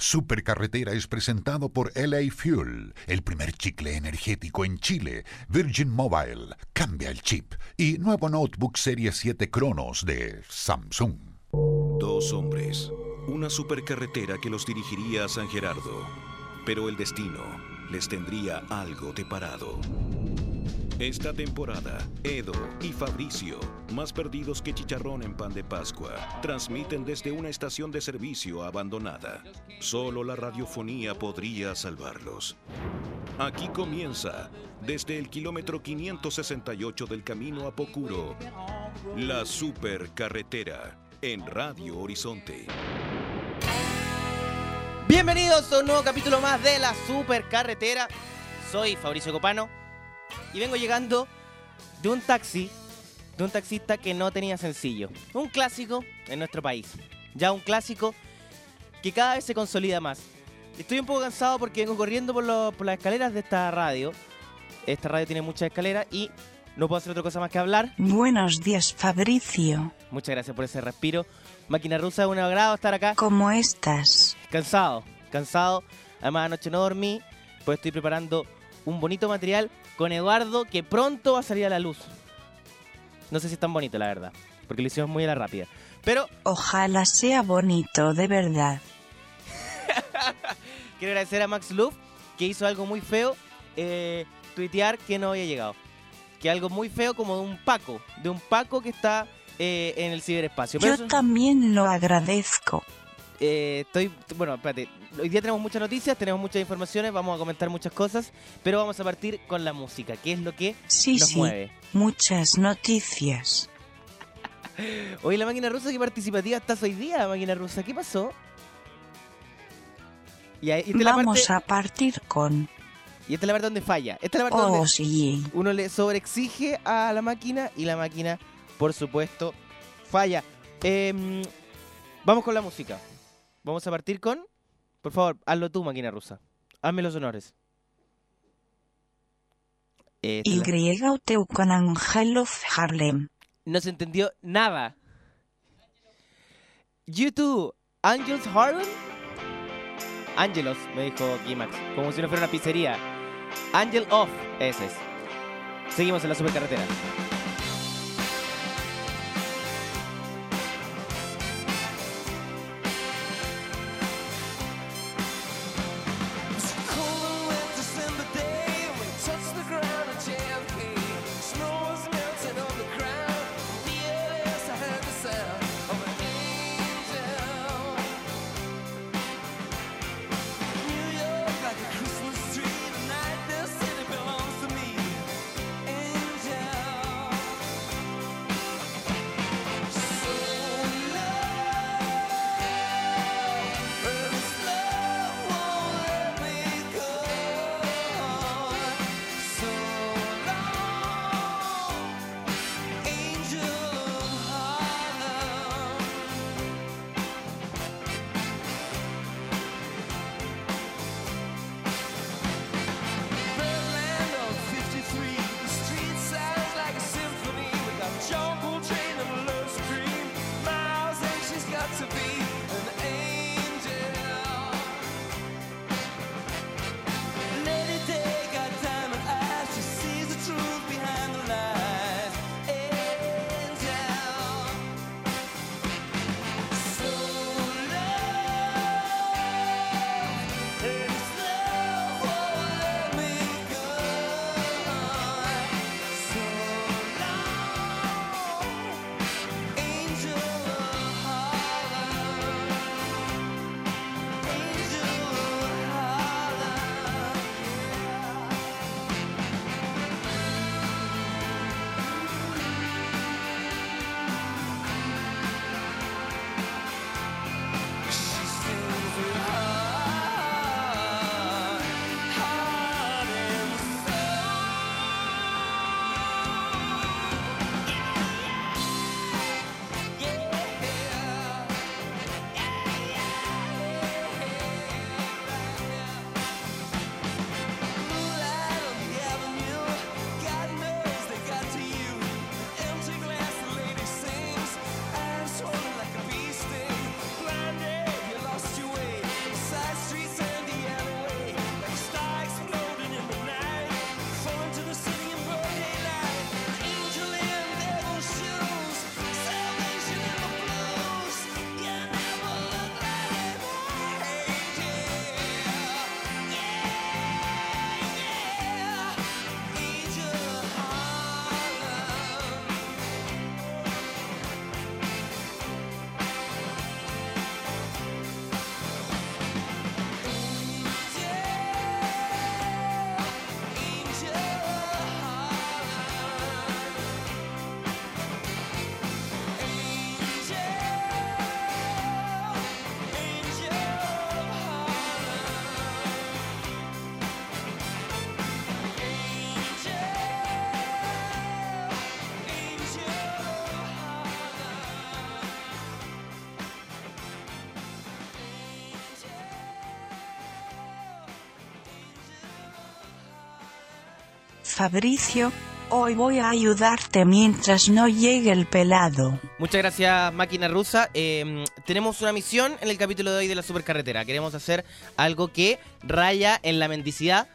Supercarretera es presentado por LA Fuel, el primer chicle energético en Chile, Virgin Mobile, cambia el chip y nuevo notebook Serie 7 Cronos de Samsung. Dos hombres, una supercarretera que los dirigiría a San Gerardo, pero el destino les tendría algo deparado. Esta temporada, Edo y Fabricio, más perdidos que chicharrón en pan de Pascua, transmiten desde una estación de servicio abandonada. Solo la radiofonía podría salvarlos. Aquí comienza, desde el kilómetro 568 del camino a Pocuro, la supercarretera en Radio Horizonte. Bienvenidos a un nuevo capítulo más de la supercarretera. Soy Fabricio Copano y vengo llegando de un taxi, de un taxista que no tenía sencillo. Un clásico en nuestro país. Ya un clásico que cada vez se consolida más. Estoy un poco cansado porque vengo corriendo por, lo- por las escaleras de esta radio. Esta radio tiene muchas escaleras y no puedo hacer otra cosa más que hablar. Buenos días, Fabricio. Muchas gracias por ese respiro. Máquina rusa, un agrado estar acá. ¿Cómo estás? Cansado, cansado. Además, anoche no dormí, pues estoy preparando un bonito material con Eduardo que pronto va a salir a la luz. No sé si es tan bonito, la verdad, porque lo hicimos muy a la rápida. Pero Ojalá sea bonito, de verdad. quiero agradecer a Max Luff que hizo algo muy feo, eh, tuitear que no había llegado. Que algo muy feo como de un Paco, de un Paco que está eh, en el ciberespacio. Pero Yo eso- también lo agradezco. Eh, estoy, bueno, espérate. Hoy día tenemos muchas noticias, tenemos muchas informaciones, vamos a comentar muchas cosas, pero vamos a partir con la música, que es lo que Sí, nos sí, mueve. muchas noticias. Oye, la máquina rusa, qué participativa estás hoy día, máquina rusa, ¿qué pasó? Y, ahí- Vamos parte, a partir con... y esta es la parte donde falla. Esta es la parte Oh, donde sí. uno le sobreexige a la máquina y la máquina, por supuesto, falla. Em, vamos con la música. Vamos a partir con. Por favor, hazlo tú, máquina rusa. Hazme los honores. Of Harlem. No se entendió nada. YouTube, Angels Harlem. Angelos, me dijo Gimax. Como si no fuera una pizzería. Angel Off, ese es. Seguimos en la supercarretera. Fabricio, hoy voy a ayudarte mientras no llegue el pelado. Muchas gracias, máquina rusa. Eh, tenemos una misión en el capítulo de hoy de la supercarretera. Queremos hacer algo que raya en la mendicidad.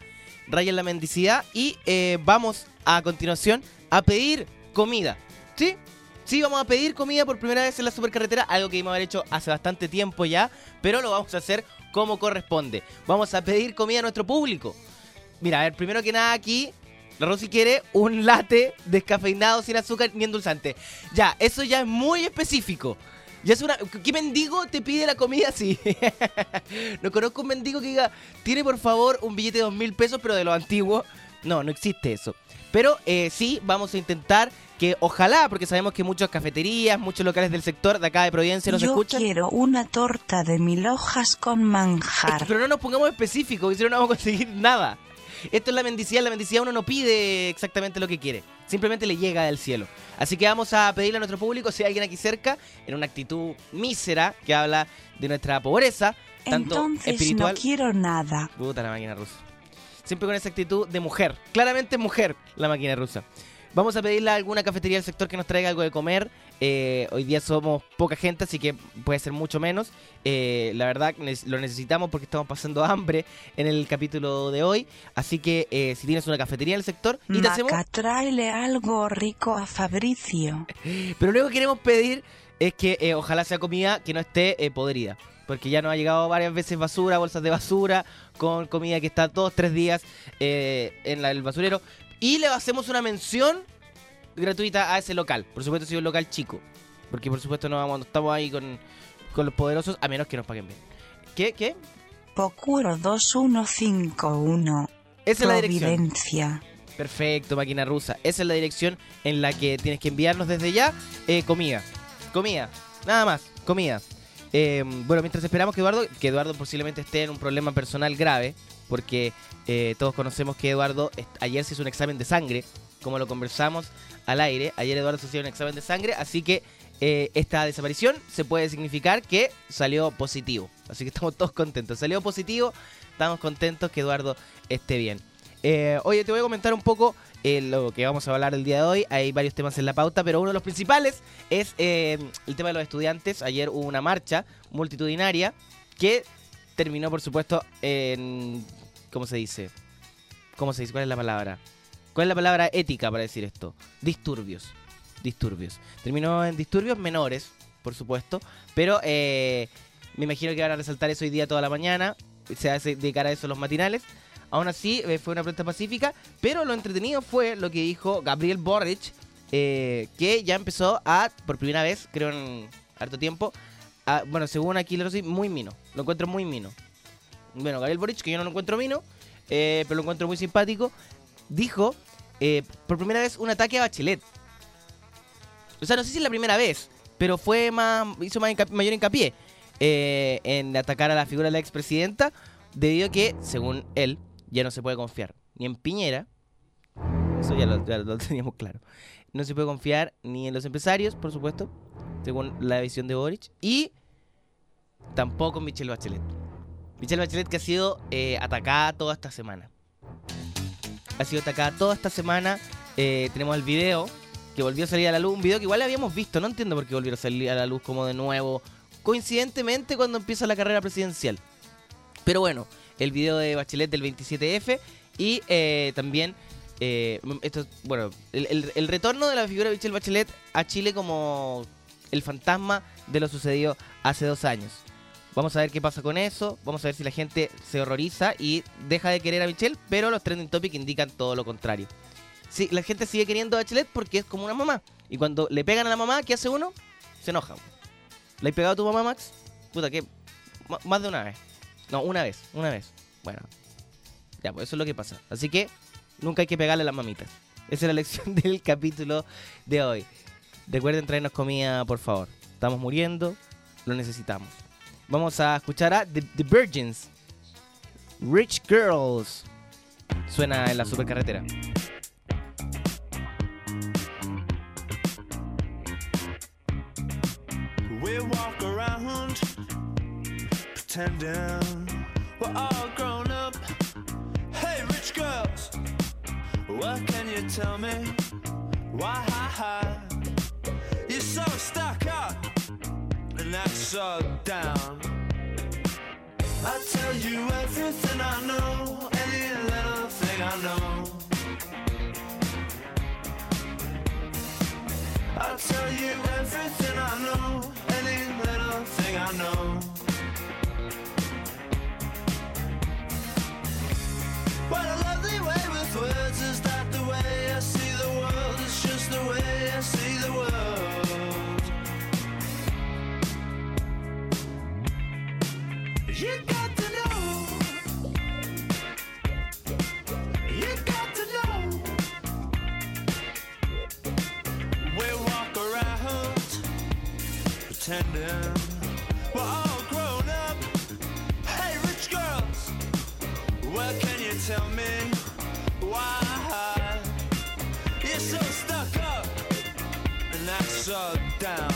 Raya en la mendicidad. Y eh, vamos a continuación a pedir comida. ¿Sí? Sí, vamos a pedir comida por primera vez en la supercarretera. Algo que íbamos a haber hecho hace bastante tiempo ya. Pero lo vamos a hacer como corresponde. Vamos a pedir comida a nuestro público. Mira, a ver, primero que nada aquí, la Rosy quiere un latte descafeinado sin azúcar ni endulzante. Ya, eso ya es muy específico. Ya es una. ¿Qué mendigo te pide la comida así? no conozco un mendigo que diga, tiene por favor un billete de dos mil pesos, pero de los antiguos. No, no existe eso. Pero eh, sí, vamos a intentar que ojalá, porque sabemos que muchas cafeterías, muchos locales del sector de acá de Providencia nos Yo escuchan. quiero una torta de mil hojas con manjar. pero no nos pongamos específicos, y si no, no vamos a conseguir nada. Esto es la mendicidad, la mendicidad uno no pide exactamente lo que quiere, simplemente le llega del cielo. Así que vamos a pedirle a nuestro público, si hay alguien aquí cerca, en una actitud mísera, que habla de nuestra pobreza, tanto Entonces espiritual... no quiero nada. Puta la máquina rusa. Siempre con esa actitud de mujer. Claramente mujer la máquina rusa. Vamos a pedirle a alguna cafetería del sector que nos traiga algo de comer. Eh, hoy día somos poca gente, así que puede ser mucho menos. Eh, la verdad lo necesitamos porque estamos pasando hambre en el capítulo de hoy. Así que eh, si tienes una cafetería en el sector y te hacemos... Tráele algo rico a Fabricio. Pero luego queremos pedir es que eh, ojalá sea comida que no esté podrida. Porque ya nos ha llegado varias veces basura, bolsas de basura, con comida que está dos, tres días eh, en la- el basurero. Y le hacemos una mención gratuita a ese local. Por supuesto, si es un local chico. Porque por supuesto no, vamos, no estamos ahí con, con los poderosos, a menos que nos paguen bien. ¿Qué? ¿Qué? Pocuro 2151. Esa es la dirección. Perfecto, máquina rusa. Esa es la dirección en la que tienes que enviarnos desde ya eh, comida. Comida. Nada más. Comida. Eh, bueno, mientras esperamos que Eduardo, que Eduardo posiblemente esté en un problema personal grave, porque eh, todos conocemos que Eduardo ayer se hizo un examen de sangre, como lo conversamos al aire. Ayer Eduardo se hizo un examen de sangre, así que eh, esta desaparición se puede significar que salió positivo. Así que estamos todos contentos. Salió positivo, estamos contentos que Eduardo esté bien. Eh, oye, te voy a comentar un poco eh, lo que vamos a hablar el día de hoy. Hay varios temas en la pauta, pero uno de los principales es el tema de los estudiantes. Ayer hubo una marcha multitudinaria que terminó, por supuesto, en... ¿Cómo se dice? ¿Cómo se dice? ¿Cuál es la palabra? ¿Cuál es la palabra ética para decir esto? Disturbios. Disturbios. Terminó en disturbios menores, por supuesto, pero eh, me imagino que van a resaltar eso hoy día toda la mañana. Se hace dedicar a eso los matinales. Aún así, eh, fue una protesta pacífica, pero lo entretenido fue lo que dijo Gabriel Boric, eh, que ya empezó a, por primera vez, creo en harto tiempo, a- bueno, según aquí lo muy mino. Lo encuentro muy mino. Bueno, Gabriel Boric, que yo no lo encuentro mino, eh, pero lo encuentro muy simpático, dijo eh, por primera vez un ataque a Bachelet. O sea, no sé si es la primera vez, pero fue más hizo más mayor hincapié eh, en atacar a la figura de la expresidenta, debido a que, según él, ya no se puede confiar ni en Piñera, eso ya lo, ya lo teníamos claro, no se puede confiar ni en los empresarios, por supuesto, según la visión de Boric, y tampoco Michelle Bachelet. Michelle Bachelet que ha sido eh, atacada toda esta semana. Ha sido atacada toda esta semana. eh, tenemos el video que volvió a salir a la luz. Un video que igual habíamos visto. No entiendo por qué volvió a salir a la luz como de nuevo. Coincidentemente cuando empieza la carrera presidencial. Pero bueno, el video de Bachelet del 27F. Y eh, también, esto, bueno, el, el- el retorno de la figura de Michelle Bachelet a Chile como el fantasma de lo sucedido hace dos años. Vamos a ver qué pasa con eso. Vamos a ver si la gente se horroriza y deja de querer a Michelle, pero los trending topics indican todo lo contrario. Sí, la gente sigue queriendo a Bachelet porque es como una mamá. Y cuando le pegan a la mamá, ¿qué hace uno? Se enoja. ¿Le has pegado a tu mamá, Max? Puta, que más de una vez. No, una vez, una vez. Bueno, ya, pues eso es lo que pasa. Así que nunca hay que pegarle a las mamitas. Esa es la lección del capítulo de hoy. Recuerden traernos comida, por favor. Estamos muriendo, lo necesitamos. Vamos a escuchar a The, The Virgins. Rich Girls. Suena en la supercarretera. We walk around pretending we're all grown up. Hey, rich girls, What can you tell me? Why you're so stuck up and that's so down? I tell you everything I know, any little thing I know. I tell you everything I know, any little thing I know. What a pretending we're all grown up. Hey, rich girls. Well, can you tell me why you're so stuck up and that's so down?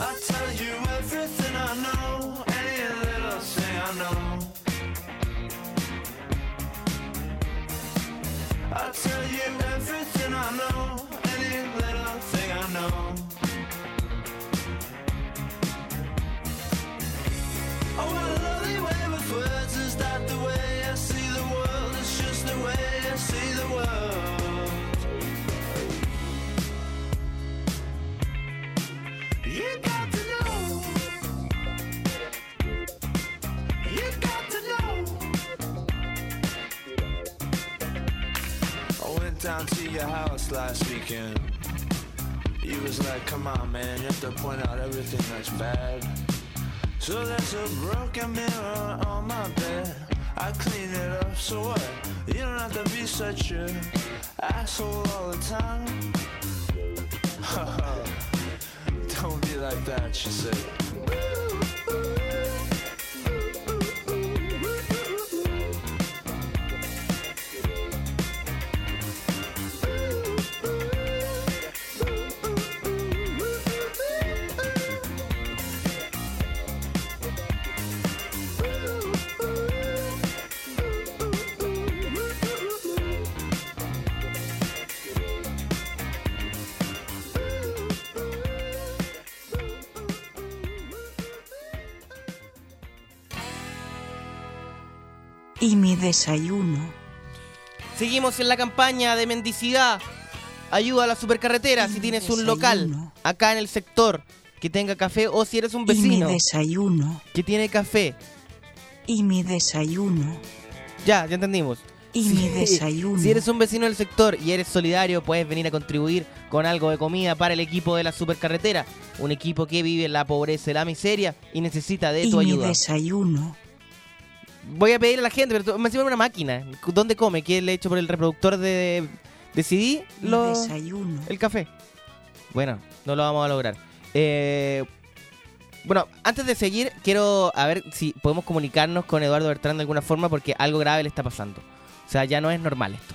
I tell you everything I know, any little thing I know. I tell you everything I know, down to your house last weekend. You was like, come on, man, you have to point out everything that's bad. So there's a broken mirror on my bed. I clean it up, so what? You don't have to be such a asshole all the time. don't be like that, she said. Y mi desayuno. Seguimos en la campaña de mendicidad. Ayuda a la supercarretera si tienes un local acá en el sector que tenga café o si eres un Y mi vecino desayuno. que tiene café. Y mi desayuno. Ya, ya entendimos. Y Si- mi desayuno. Si eres un vecino del sector y eres solidario, puedes venir a contribuir con algo de comida para el equipo de la supercarretera. Un equipo que vive en la pobreza y la miseria y necesita de Y tu mi ayuda. desayuno. Voy a pedir a la gente, pero tú- me encima una máquina. ¿Dónde come? ¿Qué le he hecho por el reproductor de, de CD? Lo- desayuno. el café. Bueno, no lo vamos a lograr. Eh, bueno, antes de seguir, quiero a ver si podemos comunicarnos con Eduardo Bertrán de alguna forma porque algo grave le está pasando. O sea, ya no es normal esto.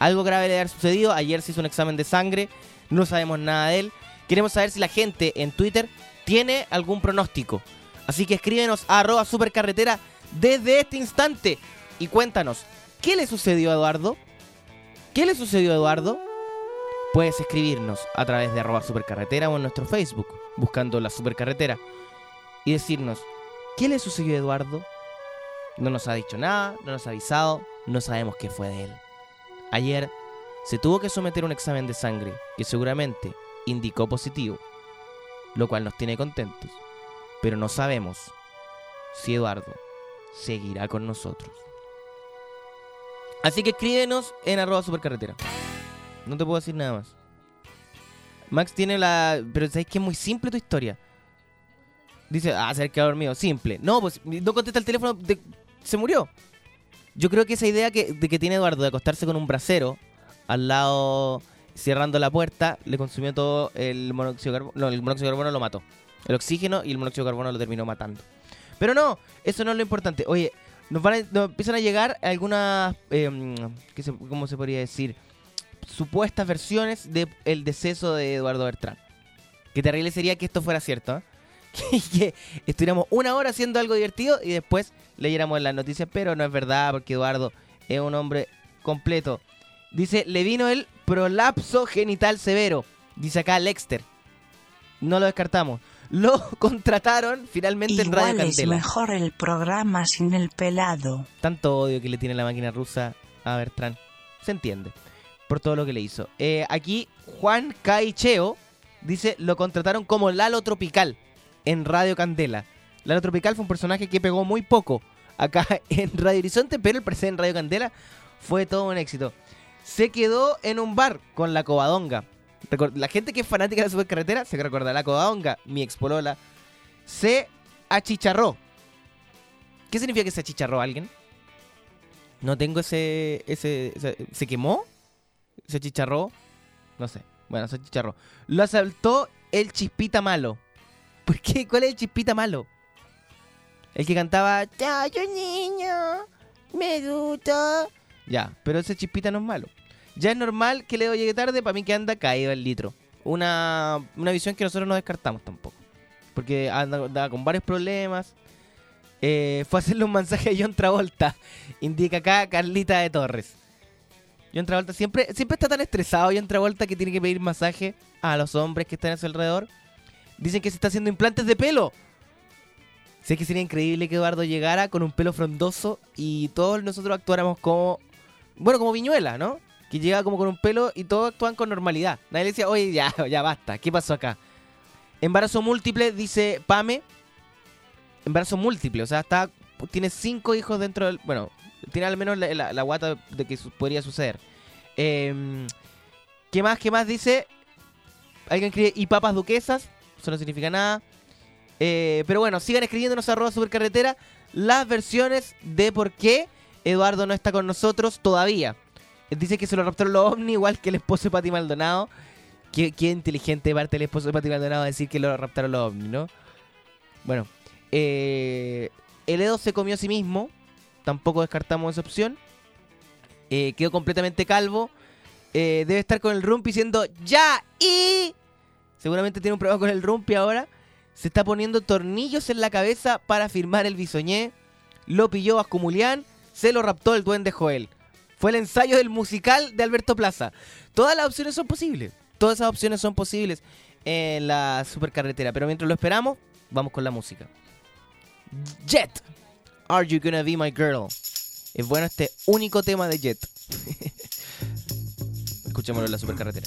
Algo grave le ha sucedido. Ayer se hizo un examen de sangre. No sabemos nada de él. Queremos saber si la gente en Twitter tiene algún pronóstico. Así que escríbenos a arroba supercarretera desde este instante y cuéntanos, ¿qué le sucedió a Eduardo? ¿Qué le sucedió a Eduardo? Puedes escribirnos a través de arroba supercarretera o en nuestro Facebook, buscando la supercarretera, y decirnos, ¿qué le sucedió a Eduardo? No nos ha dicho nada, no nos ha avisado, no sabemos qué fue de él. Ayer se tuvo que someter a un examen de sangre que seguramente indicó positivo, lo cual nos tiene contentos, pero no sabemos si Eduardo seguirá con nosotros. Así que escríbenos en arroba supercarretera. No te puedo decir nada más. Max tiene la... Pero sabes que es muy simple tu historia. Dice, ah, se ha dormido. Simple. No, pues no contesta el teléfono. de- Se murió. Yo creo que esa idea que, de que tiene Eduardo de acostarse con un brasero al lado, cerrando la puerta, le consumió todo el monóxido de carbono. No, el monóxido de carbono lo mató. El oxígeno y el monóxido de carbono lo terminó matando. Pero no, eso no es lo importante. Oye, nos, van a- empiezan a llegar algunas, em, ¿qué se- ¿cómo se podría decir? Supuestas versiones del deceso de Eduardo Bertrán. Qué terrible sería que esto fuera cierto, ¿eh? que, que estuviéramos una hora haciendo algo divertido y después leyéramos las noticias, pero no es verdad porque Eduardo es un hombre completo. Dice, le vino el prolapso genital severo. Dice acá Lexter. No lo descartamos. Lo contrataron finalmente en Radio es Candela. mejor el programa sin el pelado. Tanto odio que le tiene la máquina rusa a Bertrand. Se entiende. Por todo lo que le hizo. Eh, aquí Juan Caicheo dice, lo contrataron como Lalo Tropical en Radio Candela. Lalo Tropical fue un personaje que pegó muy poco acá en Radio Horizonte, pero el presente en Radio Candela fue todo un éxito. Se quedó en un bar con la Covadonga. La gente que es fanática de la supercarretera se recuerda la Covadonga, mi ex polola, se achicharró. ¿Qué significa que se achicharró alguien? No tengo ese, ese, ¿Se quemó? ¿Se achicharró? No sé. Bueno, se achicharró. Lo asaltó el chispita malo. ¿Por qué? ¿Cuál es el chispita malo? El que cantaba yo niño, me gusta. Ya, pero ese chispita no es malo. Ya es normal que Leo llegue tarde, para mí que anda caído el litro. Una, una visión que nosotros no descartamos tampoco. Porque anda, con varios problemas. Eh, fue a hacerle un mensaje a John Travolta. Indica acá Carlita de Torres. John Travolta siempre, siempre está tan estresado John Travolta que tiene que pedir masaje a los hombres que están a su alrededor. Dicen que se está haciendo implantes de pelo. Sé que sería increíble que Eduardo llegara con un pelo frondoso y todos nosotros actuáramos como. Bueno, como Viñuela, ¿no? Que llega como con un pelo y todos actúan con normalidad. Nadie decía, oye, ya, ya basta, ¿qué pasó acá? Embarazo múltiple, dice Pame. Embarazo múltiple, o sea, está, tiene cinco hijos dentro del. Bueno, tiene al menos la, guata de que podría suceder. Em, ¿Qué más? ¿Qué más dice? Alguien escribe y papas duquesas. Eso no significa nada. Eh, pero bueno, sigan escribiéndonos a arroba supercarretera las versiones de por qué Eduardo no está con nosotros todavía. Dice que se lo raptaron los ovni igual que el esposo de Pati Maldonado. Qué, qué inteligente parte del esposo de Pati Maldonado decir que lo raptaron los ovni, ¿no? Bueno, eh, el Edo se comió a sí mismo. Tampoco descartamos esa opción. Eh, quedó completamente calvo. Eh, debe estar con el rumpi diciendo ¡Ya! ¡Y! Seguramente tiene un problema con el rumpi ahora. Se está poniendo tornillos en la cabeza para firmar el bisoñé. Lo pilló Ascumulián. Se lo raptó el duende Joel. Fue el ensayo del musical de Alberto Plaza. Todas las opciones son posibles. Todas esas opciones son posibles en la supercarretera. Pero mientras lo esperamos, vamos con la música. Jet. Are you gonna be my girl? Es bueno este único tema de Jet. Escuchémoslo en la supercarretera.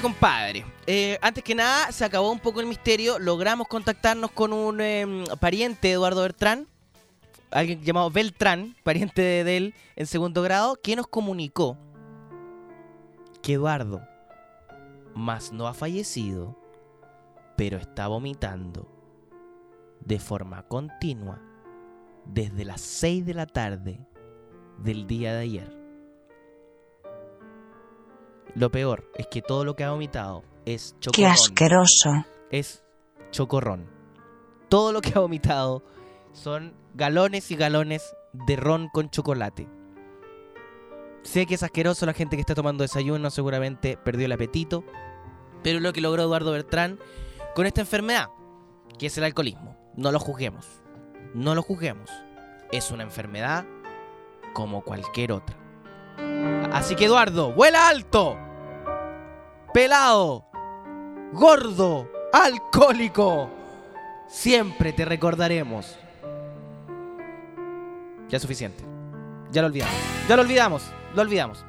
Compadre. eh, antes que nada, se acabó un poco el misterio. Logramos contactarnos con un em, pariente de Eduardo Bertrán, alguien llamado Beltrán, pariente de, de él en segundo grado, que nos comunicó que Eduardo, más no ha fallecido, pero está vomitando de forma continua desde las 6 de la tarde del día de ayer. Lo peor es que todo lo que ha vomitado es Qué chocorrón. asqueroso. Es chocorrón. Todo lo que ha vomitado son galones y galones de ron con chocolate. Sé que es asqueroso la gente que está tomando desayuno, seguramente perdió el apetito. Pero es lo que logró Eduardo Bertrán con esta enfermedad, que es el alcoholismo. No lo juzguemos. No lo juzguemos. Es una enfermedad como cualquier otra. Así que Eduardo, vuela alto. Pelado. Gordo. Alcohólico. Siempre te recordaremos. Ya es suficiente. Ya lo olvidamos. Ya lo olvidamos. Lo olvidamos.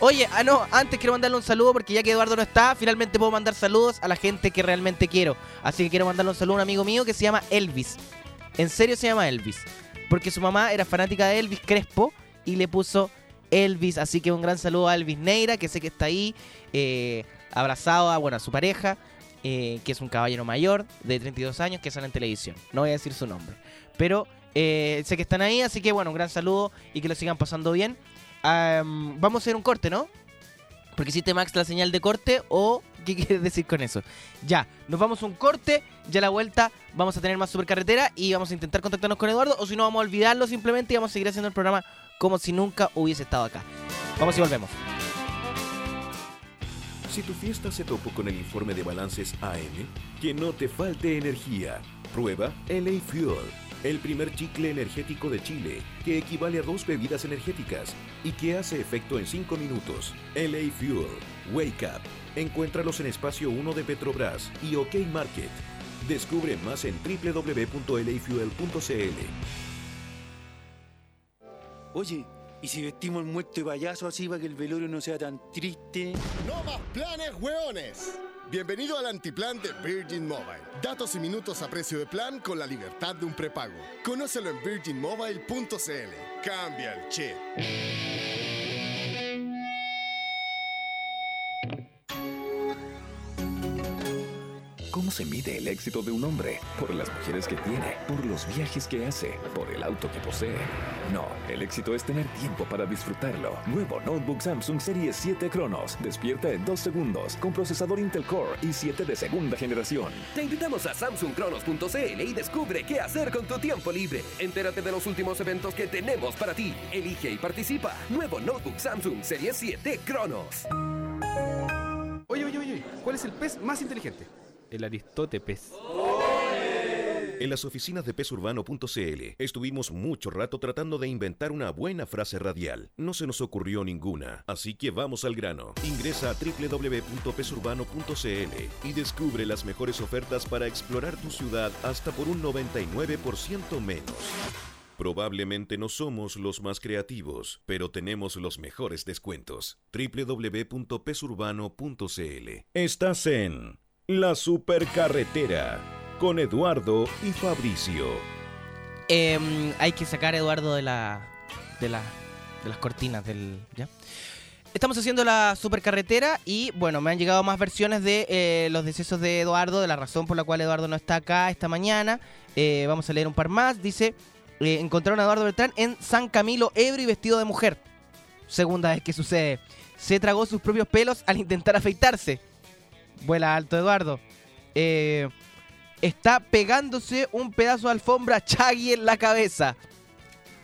Oye, ah no, antes quiero mandarle un saludo porque ya que Eduardo no está, finalmente puedo mandar saludos a la gente que realmente quiero. Así que quiero mandarle un saludo a un amigo mío que se llama Elvis. En serio se llama Elvis. Porque su mamá era fanática de Elvis Crespo y le puso Elvis. Así que un gran saludo a Elvis Neira, que sé que está ahí, eh, abrazado a, bueno, a su pareja, eh, que es un caballero mayor de 32 años que sale en televisión. No voy a decir su nombre. Pero eh, sé que están ahí, así que bueno, un gran saludo y que lo sigan pasando bien. Am, vamos a hacer un corte, ¿no? Porque hiciste Max la señal de corte o qué quieres decir con eso. Ya, nos vamos a un corte, ya a la vuelta vamos a tener más supercarretera y vamos a intentar contactarnos con Eduardo o si no vamos a olvidarlo simplemente y vamos a seguir haciendo el programa como si nunca hubiese estado acá. Vamos y volvemos. Si tu fiesta se topó con el informe de balances AM, que no te falte energía. Prueba LA Fuel, el primer chicle energético de Chile, que equivale a dos bebidas energéticas y que hace efecto en 5 minutos. LA Fuel, Wake Up. Encuéntralos en Espacio 1 de Petrobras y OK Market. Descubre más en www.lafuel.cl. Oye, ¿y si vestimos el muerto de payaso así para que el velorio no sea tan triste? ¡No más planes, hueones! Bienvenido al antiplan de Virgin Mobile. Datos y minutos a precio de plan con la libertad de un prepago. Conócelo en virginmobile.cl. Cambia el chip. ¿Cómo se mide el éxito de un hombre? Por las mujeres que tiene, por los viajes que hace, por el auto que posee. No, el éxito es tener tiempo para disfrutarlo. Nuevo Notebook Samsung Serie 7 Cronos. Despierta en 2 segundos con procesador Intel Core i7 de segunda generación. Te invitamos a samsungcronos.cl y descubre qué hacer con tu tiempo libre. Entérate de los últimos eventos que tenemos para ti. Elige y participa. Nuevo notebook Samsung Serie 7 Cronos. Oye, oye, oye, ¿cuál es el pez más inteligente? El Aristóteles. En las oficinas de pesurbano.cl estuvimos mucho rato tratando de inventar una buena frase radial. No se nos ocurrió ninguna, así que vamos al grano. Ingresa a www.pesurbano.cl y descubre las mejores ofertas para explorar tu ciudad hasta por un 99% menos. Probablemente no somos los más creativos, pero tenemos los mejores descuentos. www.pesurbano.cl Estás en La Supercarretera con Eduardo y Fabricio. Em, hay que sacar a Eduardo de la. de la. de las cortinas del. ¿ya? Estamos haciendo la supercarretera y bueno, me han llegado más versiones de eh, los decesos de Eduardo, de la razón por la cual Eduardo no está acá esta mañana. Eh, vamos a leer un par más. Dice, eh, encontraron a Eduardo Beltrán en San Camilo, ebrio y vestido de mujer. Segunda vez que sucede. Se tragó sus propios pelos al intentar afeitarse. Vuela alto Eduardo. Eh, está pegándose un pedazo de alfombra Chaggy en la cabeza.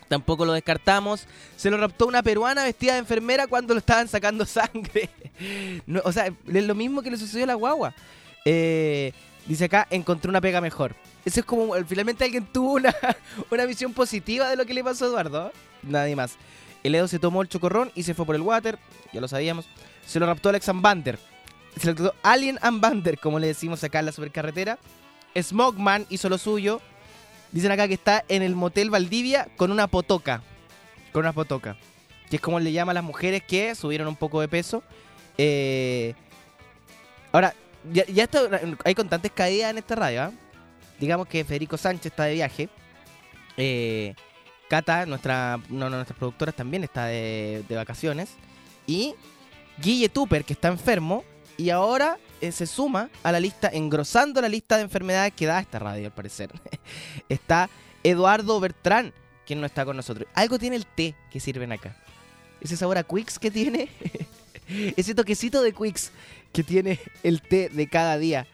Tampoco lo descartamos. Se lo raptó una peruana vestida de enfermera cuando lo estaban sacando sangre. No, o sea, es lo mismo que le sucedió a la guagua. Eh, dice acá, encontré una pega mejor. Eso es como, eh, finalmente alguien tuvo una, una visión positiva de lo que le pasó a Eduardo. Nadie más. El Edo se tomó el chocorrón y se fue por el water. Ya lo sabíamos. Se lo raptó Alex Ambander. Se lo raptó Alien Ambander, como le decimos acá en la supercarretera. Smogman hizo lo suyo. Dicen acá que está en el motel Valdivia con una potoca. Con una potoca. Que es como le llaman a las mujeres que subieron un poco de peso. Eh, ahora, ya, hay constantes caídas en esta radio. ¿ah? Digamos que Federico Sánchez está de viaje. Eh, Cata, nuestra, no, no, nuestras productoras, también está de, de vacaciones. Y Guille Tupper, que está enfermo. Y ahora eh, se suma a la lista, engrosando la lista de enfermedades que da esta radio, al parecer. está Eduardo Bertrán, quien no está con nosotros. Algo tiene el té que sirven acá. Ese sabor a Quicks que tiene. Ese toquecito de Quicks que tiene el té de cada día.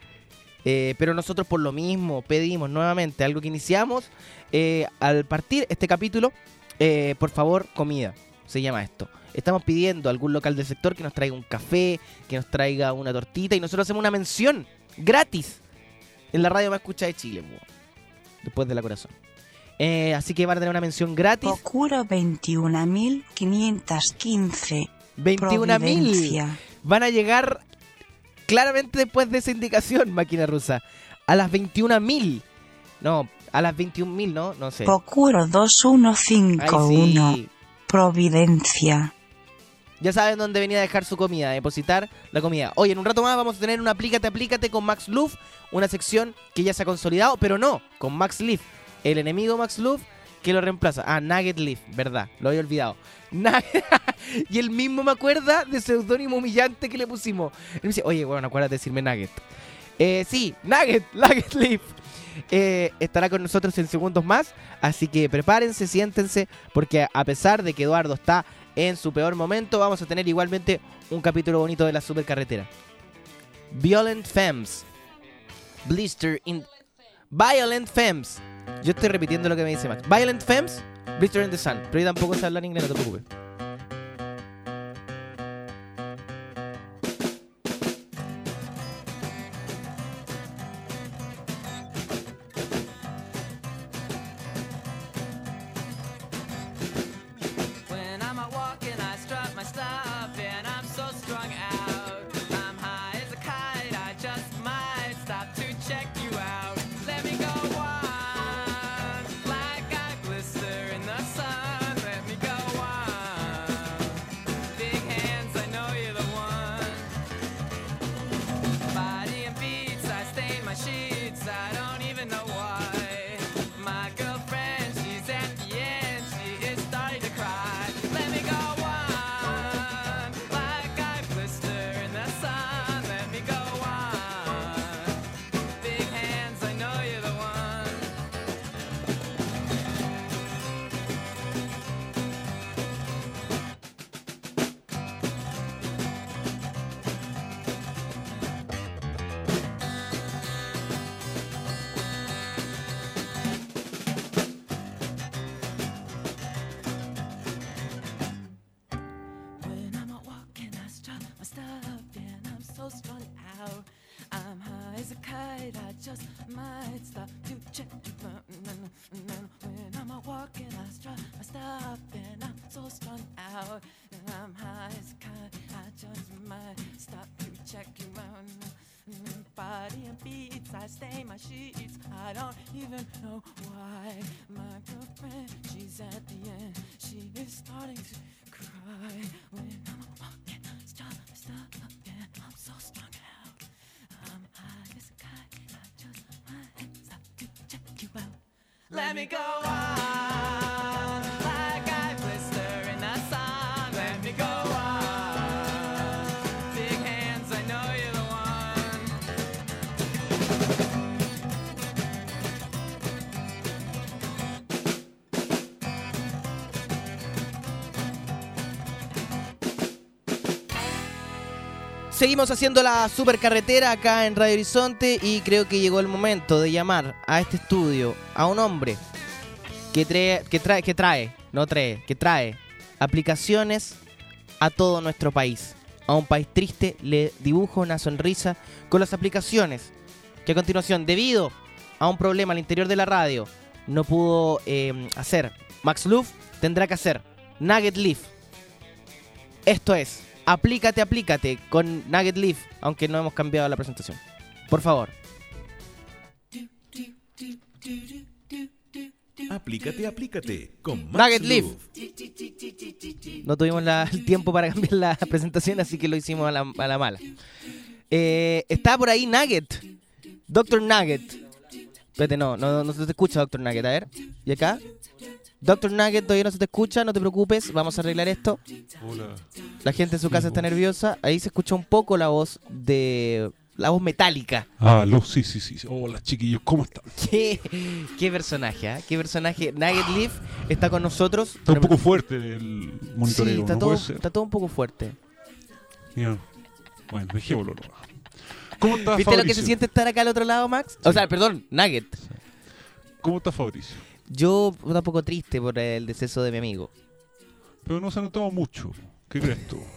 Eh, pero nosotros por lo mismo pedimos nuevamente algo que iniciamos eh, al partir este capítulo. por favor, comida. Se llama esto. Estamos pidiendo a algún local del sector que nos traiga un café, que nos traiga una tortita y nosotros hacemos una mención gratis en la radio más escuchada de Chile. Después de la corazón. Eh, así que van a tener una mención gratis. Procuro 21.515. 21.000 Providencia. van a llegar claramente después de esa indicación, máquina rusa. A las 21.000. No, a las 21.000, ¿no? No sé. Procuro Ay, 2151. sí. Providencia. Ya saben dónde venía a dejar su comida, depositar la comida. Oye, en un rato más vamos a tener una Aplícate, Aplícate con Max Luff, una sección que ya se ha consolidado, pero no, con Max Leaf, el enemigo Max Luff que lo reemplaza. Ah, Nugget Leaf, verdad, lo había olvidado. Y él mismo me acuerda de seudónimo humillante que le pusimos. Oye, bueno, acuérdate de decirme Nugget. Eh, sí, Nugget, Nugget Leaf. Eh, estará con nosotros en segundos más, así que prepárense, siéntense, porque a pesar de que Eduardo está en su peor momento, vamos a tener igualmente un capítulo bonito de la supercarretera. Violent Femmes. Blister in... Violent Femmes. Yo estoy repitiendo lo que me dice Max. Violent Femmes, Blister in the Sun. Pero yo tampoco sé hablar inglés, no te preocupes. I stain my sheets. I don't even know why. My girlfriend, she's at the end. She is starting to cry when I'm walking. Stop, stop, and I'm so strung out. I'm high as a kite. I just might stop to check you out. Let me go on, Seguimos haciendo la supercarretera acá en Radio Horizonte y creo que llegó el momento de llamar a este estudio a un hombre que trae, que trae, que trae, no trae, que trae aplicaciones a todo nuestro país. A un país triste le dibujo una sonrisa con las aplicaciones que a continuación, debido a un problema al interior de la radio, no pudo eh, hacer. Max Luff tendrá que hacer Nugget Leaf. Esto es, aplícate, aplícate con Nugget Leaf, aunque no hemos cambiado la presentación. Por favor. Aplícate, aplícate con Max Nugget Leaf. No tuvimos la- el tiempo para cambiar la presentación, así que lo hicimos a la, a la mala. Eh, está por ahí Nugget. Doctor Nugget. Espérate, no, no, no se te escucha, Doctor Nugget. A ver. ¿Y acá? Doctor Nugget todavía no se te escucha, no te preocupes, vamos a arreglar esto. Hola. La gente en su casa está nerviosa. Ahí se escucha un poco la voz de. La voz metálica. Ah, lo, sí, sí, sí. Hola, chiquillos, ¿cómo están? ¿Qué, qué personaje, ¿ah? ¿Qué personaje? Nugget Leaf está con nosotros. Está un poco fuerte el monitoreo, Sí, está, ¿no todo, está todo un poco fuerte. Ya. Bueno, dejémoslo. ¿Cómo estás, ¿Viste lo que se siente estar acá al otro lado, Max? O sea, perdón, Nugget. ¿Cómo estás, Fabricio? Yo un poco triste por el deceso de mi amigo. Pero no se ha notado mucho. ¿Qué crees tú?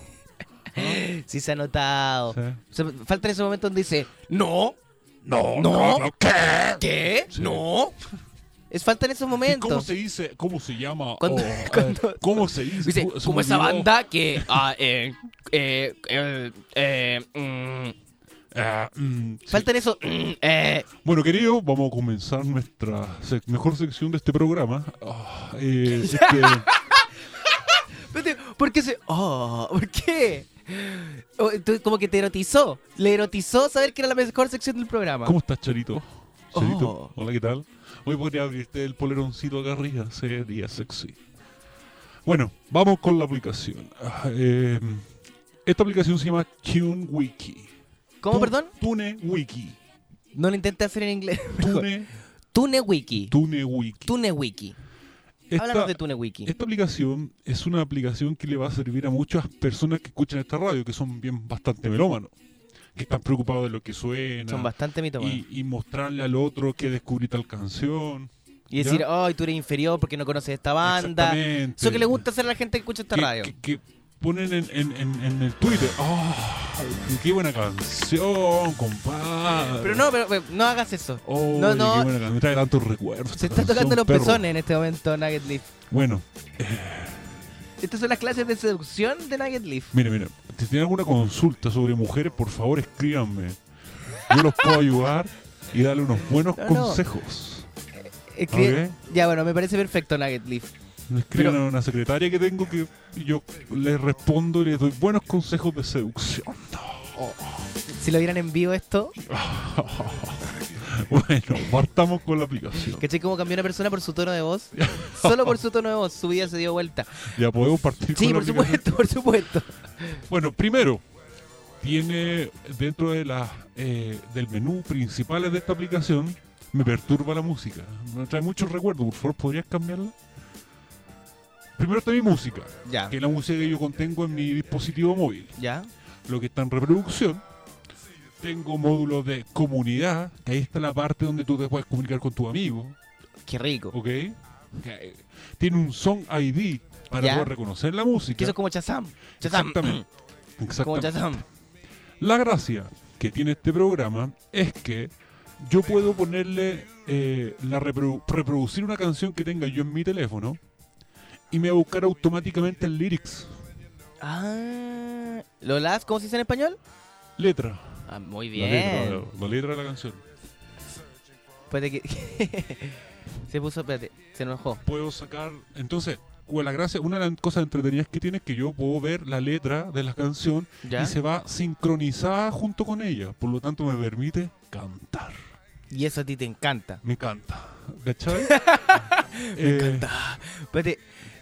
Sí se ha notado. Sí. O sea, falta en ese momento donde dice, no, No, no, no, ¿qué? ¿qué? Sí. No. Es falta en esos ¿Y momentos. cómo se dice? ¿Cómo se llama? Cuando- Oh, ¿Cómo se dice? Como esa banda que... ah, eh, eh, eh, eh, mm, Ah, mm, sí. Falta en eso... mm, eh. Bueno, querido, vamos a comenzar nuestra sec- mejor sección de este programa. Ah, eh, es que- Espérate, ¿Por qué se.? Oh, ¿Por qué? Oh, como que te erotizó. Le erotizó saber que era la mejor sección del programa. ¿Cómo estás, Charito? Charito, Oh. hola, ¿qué tal? Hoy podría abrirte el poleroncito acá arriba, sería sexy. Bueno, vamos con la aplicación. Ah, eh, esta aplicación se llama TuneWiki. ¿Cómo, Tu- perdón? TuneWiki. No lo intenté hacer en inglés. Tune, TuneWiki. TuneWiki. TuneWiki. Esta, Háblanos de TuneWiki. esta aplicación es una aplicación que le va a servir a muchas personas que escuchan esta radio, que son bien bastante melómanos, que están preocupados de lo que suena. Son bastante mitómanos. y, y mostrarle al otro que descubrí tal canción. Y, decir, ay, tú eres inferior porque no conoces esta banda. Exactamente. Eso que le gusta hacer a la gente que escucha esta que, radio. que- que ponen en, en- en- en el Twitter. ¡Oh! ¡Qué buena canción, compadre! Pero no, pero, pero no hagas eso. Oh, no, qué no. buena canción, me trae tantos recuerdos. Se está tocando los perro. pezones en este momento, Nugget Leaf. Bueno, Estas son las clases de seducción de Nugget Leaf. mire, mire. Si tienen alguna consulta sobre mujeres, por favor escríbanme. Yo los puedo ayudar y darle unos buenos No, no. consejos. Escribe- Ok. Ya, bueno, me parece perfecto, Nugget Leaf. Me escriben Pero- a una secretaria que tengo que yo les respondo y les doy buenos consejos de seducción. Si lo vieran en vivo esto, bueno, partamos con la aplicación. ¿cachai cómo cambió una persona por su tono de voz? Solo por su tono de voz, su vida se dio vuelta. Ya podemos partir Sí, con la por aplicación? supuesto, por supuesto. Bueno, primero, tiene dentro de la, eh, del menú principales de esta aplicación, me perturba la música. Me trae muchos recuerdos. Por favor, ¿podrías cambiarla? Primero está mi música, Ya, que es la música que yo contengo en mi dispositivo móvil. ya. Lo que está en reproducción. Tengo módulos de comunidad, que ahí está la parte donde tú te puedes comunicar con tu amigo. Qué rico. ¿Ok? Que Tiene un Song ID para Ya. poder reconocer la música. Que eso es como Chazam. Chazam. Exactamente. Como Exactamente. Chazam. La gracia que tiene este programa es que yo puedo ponerle eh, la reprodu- reproducir una canción que tenga yo en mi teléfono y me va a buscar automáticamente el lyrics, Ah, ¿lo las? ¿Cómo se dice en español? letra. Ah, muy La letra, bien. la letra de la canción. Espérate que... se puso, espérate, se enojó. Puedo sacar, entonces, la gracia, una de las cosas entretenidas que tiene es que yo puedo ver la letra de la canción ¿Ya? y se va sincronizada junto con ella, por lo tanto me permite cantar. Y eso a ti te encanta. Me encanta. ¿Cachai? Me Eh, encanta. Espérate,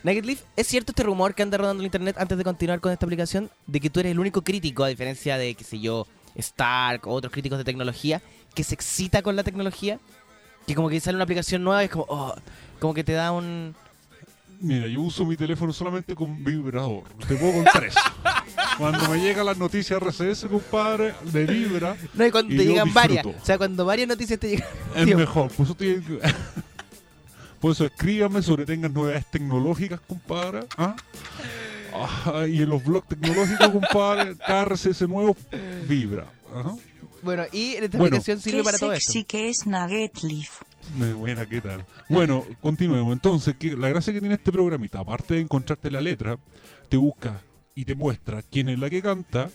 Naked Leaf, ¿es cierto este rumor que anda rodando en internet antes de continuar con esta aplicación? De que tú eres el único crítico, a diferencia de, qué sé yo, Stark o otros críticos de tecnología, que se excita con la tecnología. Que como que sale una aplicación nueva y es como, oh, como que te da un... Mira, yo uso mi teléfono solamente con vibrador. Te puedo contar eso. Cuando me llegan las noticias RCS, compadre, de vibra. No, y cuando y te llegan varias. O sea, cuando varias noticias te llegan... Es Tío, mejor. Tienen que- Por eso escríbame sobre tengas novedades tecnológicas, compadre. ¿ah? Ah, y en los blogs tecnológicos, compadre, RCS nuevo vibra. Ajá. Bueno, y esta Bueno. aplicación sirve para todo esto. sexy que es Nugget Leaf. Me- Buena, ¿qué tal? Bueno, continuemos. Entonces, que la gracia que tiene este programita, aparte de encontrarte la letra, te busca y te muestra quién es la que canta,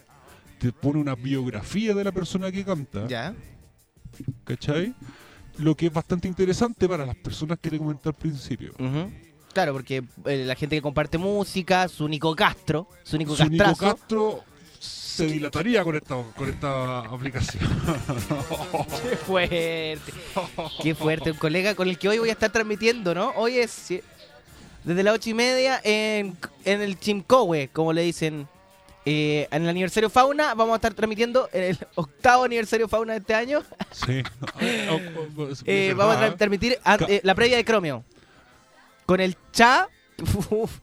te pone una biografía de la persona que canta, Ya. ¿cachai? Lo que es bastante interesante para las personas que te comenté al principio. Claro, porque eh, la gente que comparte música, su Nico Castro, su Nico Su Nico Castro se dilataría con esta, con esta aplicación. Qué fuerte. Qué fuerte. Un colega con el que hoy voy a estar transmitiendo, ¿no? Hoy es desde las ocho y media en, en el Chimcowe, como le dicen. Eh, en el aniversario Fauna vamos a estar transmitiendo en el octavo aniversario Fauna de este año. Sí. Eh, Es vamos a verdad. tra- transmitir a- Ca- eh, la previa de Cromio. Con el Cha. uf,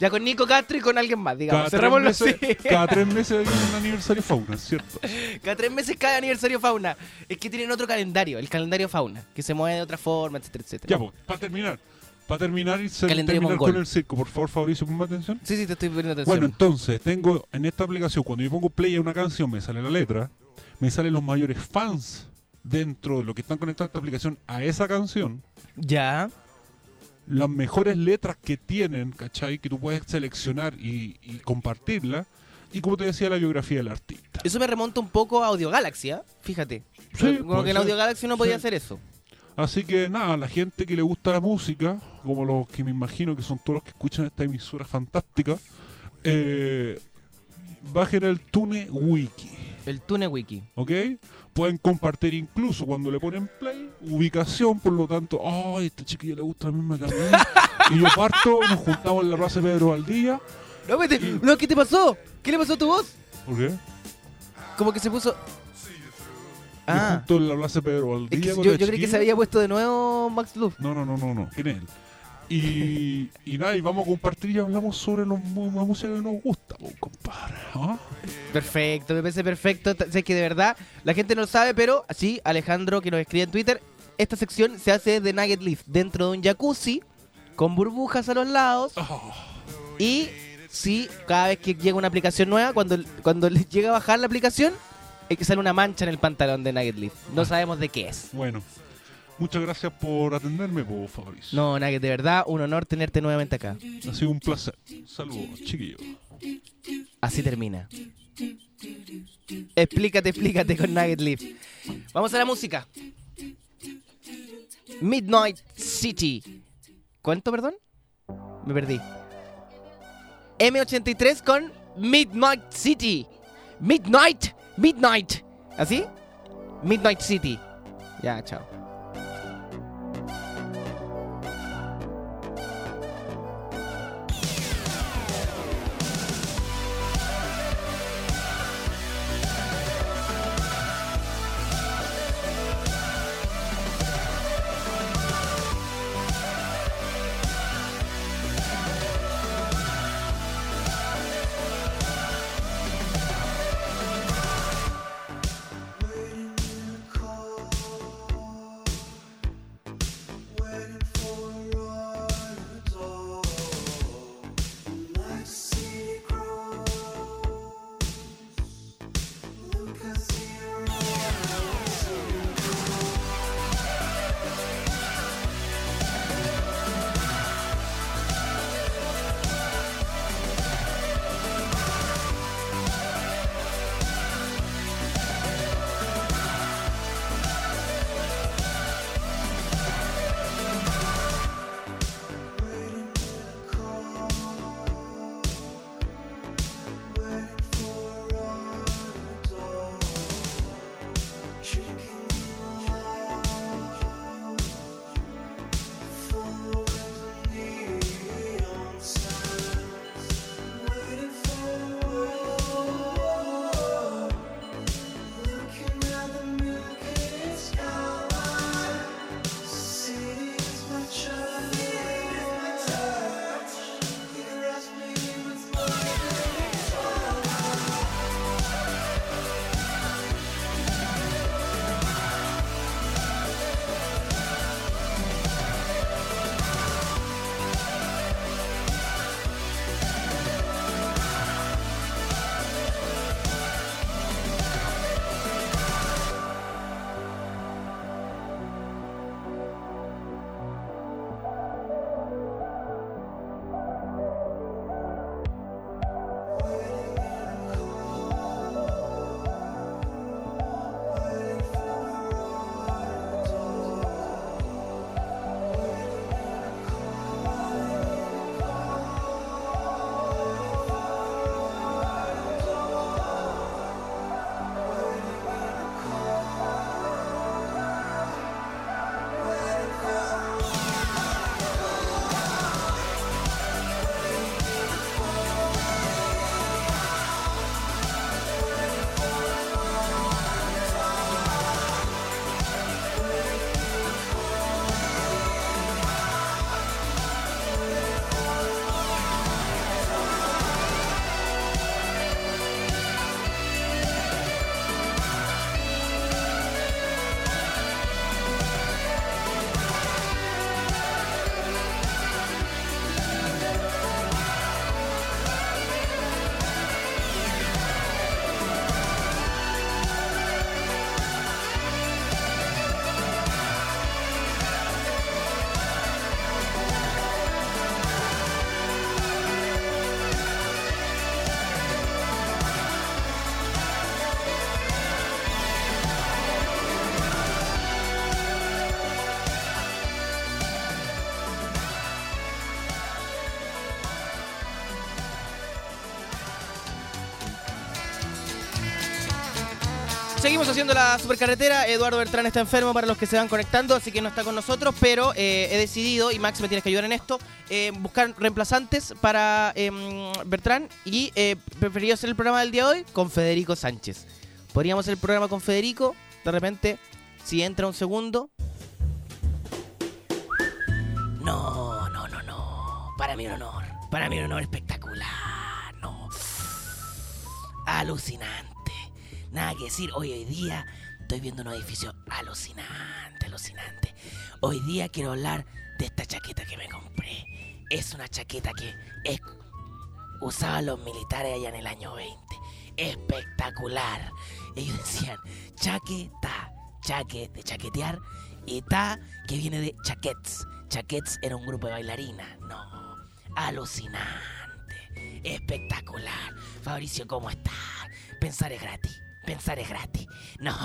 ya con Nico Castro y con alguien más, digamos. Cada tres, meses, cada tres meses hay un aniversario fauna, ¿cierto? Cada tres meses cada aniversario fauna. Es que tienen otro calendario, el calendario fauna, que se mueve de otra forma, etcétera, etcétera. Ya, pues, para terminar. Para terminar y se- terminar mongol. con el circo, por favor, Fabricio, ponme atención. Sí, sí, te estoy poniendo atención. Bueno, entonces, tengo en esta aplicación, cuando yo pongo play a una canción, me sale la letra, me salen los mayores fans dentro de lo que están conectados a esta aplicación a esa canción, ya. las mejores letras que tienen, ¿cachai? Que tú puedes seleccionar y, y compartirla. Y como te decía, la biografía del artista. Eso me remonta un poco a Audio Galaxy, ¿ah? Fíjate. Sí, Como que en. Audio Galaxy no podía Sí. hacer eso. Así que nada, la gente que le gusta la música, como los que me imagino que son todos los que escuchan esta emisora fantástica, eh, bajen el Tune Wiki. El Tune Wiki. ¿Ok? Pueden compartir incluso cuando le ponen play, ubicación, por lo tanto, ay, a este chiquillo le gusta la misma que a mí. y yo parto, nos juntamos en la plaza de Pedro Valdía. No, vete. no, ¿qué te pasó? ¿Qué le pasó a tu voz? ¿Por qué? Como que se puso. Ah. Pedro yo, yo creí que se había puesto de nuevo Max Luz. No, no, no, no, no. ¿Quién es él? Y, y nada, y vamos a compartir y hablamos sobre los, la música que nos gusta, compadre. ¿ah? Perfecto, me parece perfecto. Sé que de verdad la gente no lo sabe, pero sí, Alejandro que nos escribe en Twitter, esta sección se hace de Nugget Leaf dentro de un jacuzzi con burbujas a los lados. Y sí, cada vez que llega una aplicación nueva, cuando, cuando le llega a bajar la aplicación, es que sale una mancha en el pantalón de Nugget Leaf. No sabemos de qué es. Bueno, muchas gracias por atenderme, po, Fabricio. No, Nugget, de verdad, un honor tenerte nuevamente acá. Ha sido un placer. Saludos, chiquillos. Así termina. Explícate, explícate con Nugget Leaf. Vamos a la música. Midnight City. ¿Cuánto, perdón? Me perdí. M83 con Midnight City. Midnight, Midnight. ¿Así? Midnight City. Ya, chao. Seguimos haciendo la supercarretera. Eduardo Bertrán está enfermo para los que se van conectando, así que no está con nosotros. Pero eh, he decidido, y Max me tienes que ayudar en esto, eh, buscar reemplazantes para em, Bertrán. Y eh, preferido hacer el programa del día de hoy con Federico Sánchez. Podríamos hacer el programa con Federico. De repente, si entra un segundo. No, no, no, no. Para mí un honor. Para mí un honor espectacular. Alucinante. Nada que decir. Hoy, hoy día estoy viendo un edificio alucinante, alucinante. Hoy día quiero hablar de esta chaqueta que me compré. Es una chaqueta que usaban los militares allá en el año 20. Espectacular. Ellos decían chaqueta, chaque de chaquetear y ta que viene de chaquets. Chaquets era un grupo de bailarinas. No, alucinante, espectacular. Fabricio, ¿cómo estás? Pensar es gratis. Pensar es gratis. No.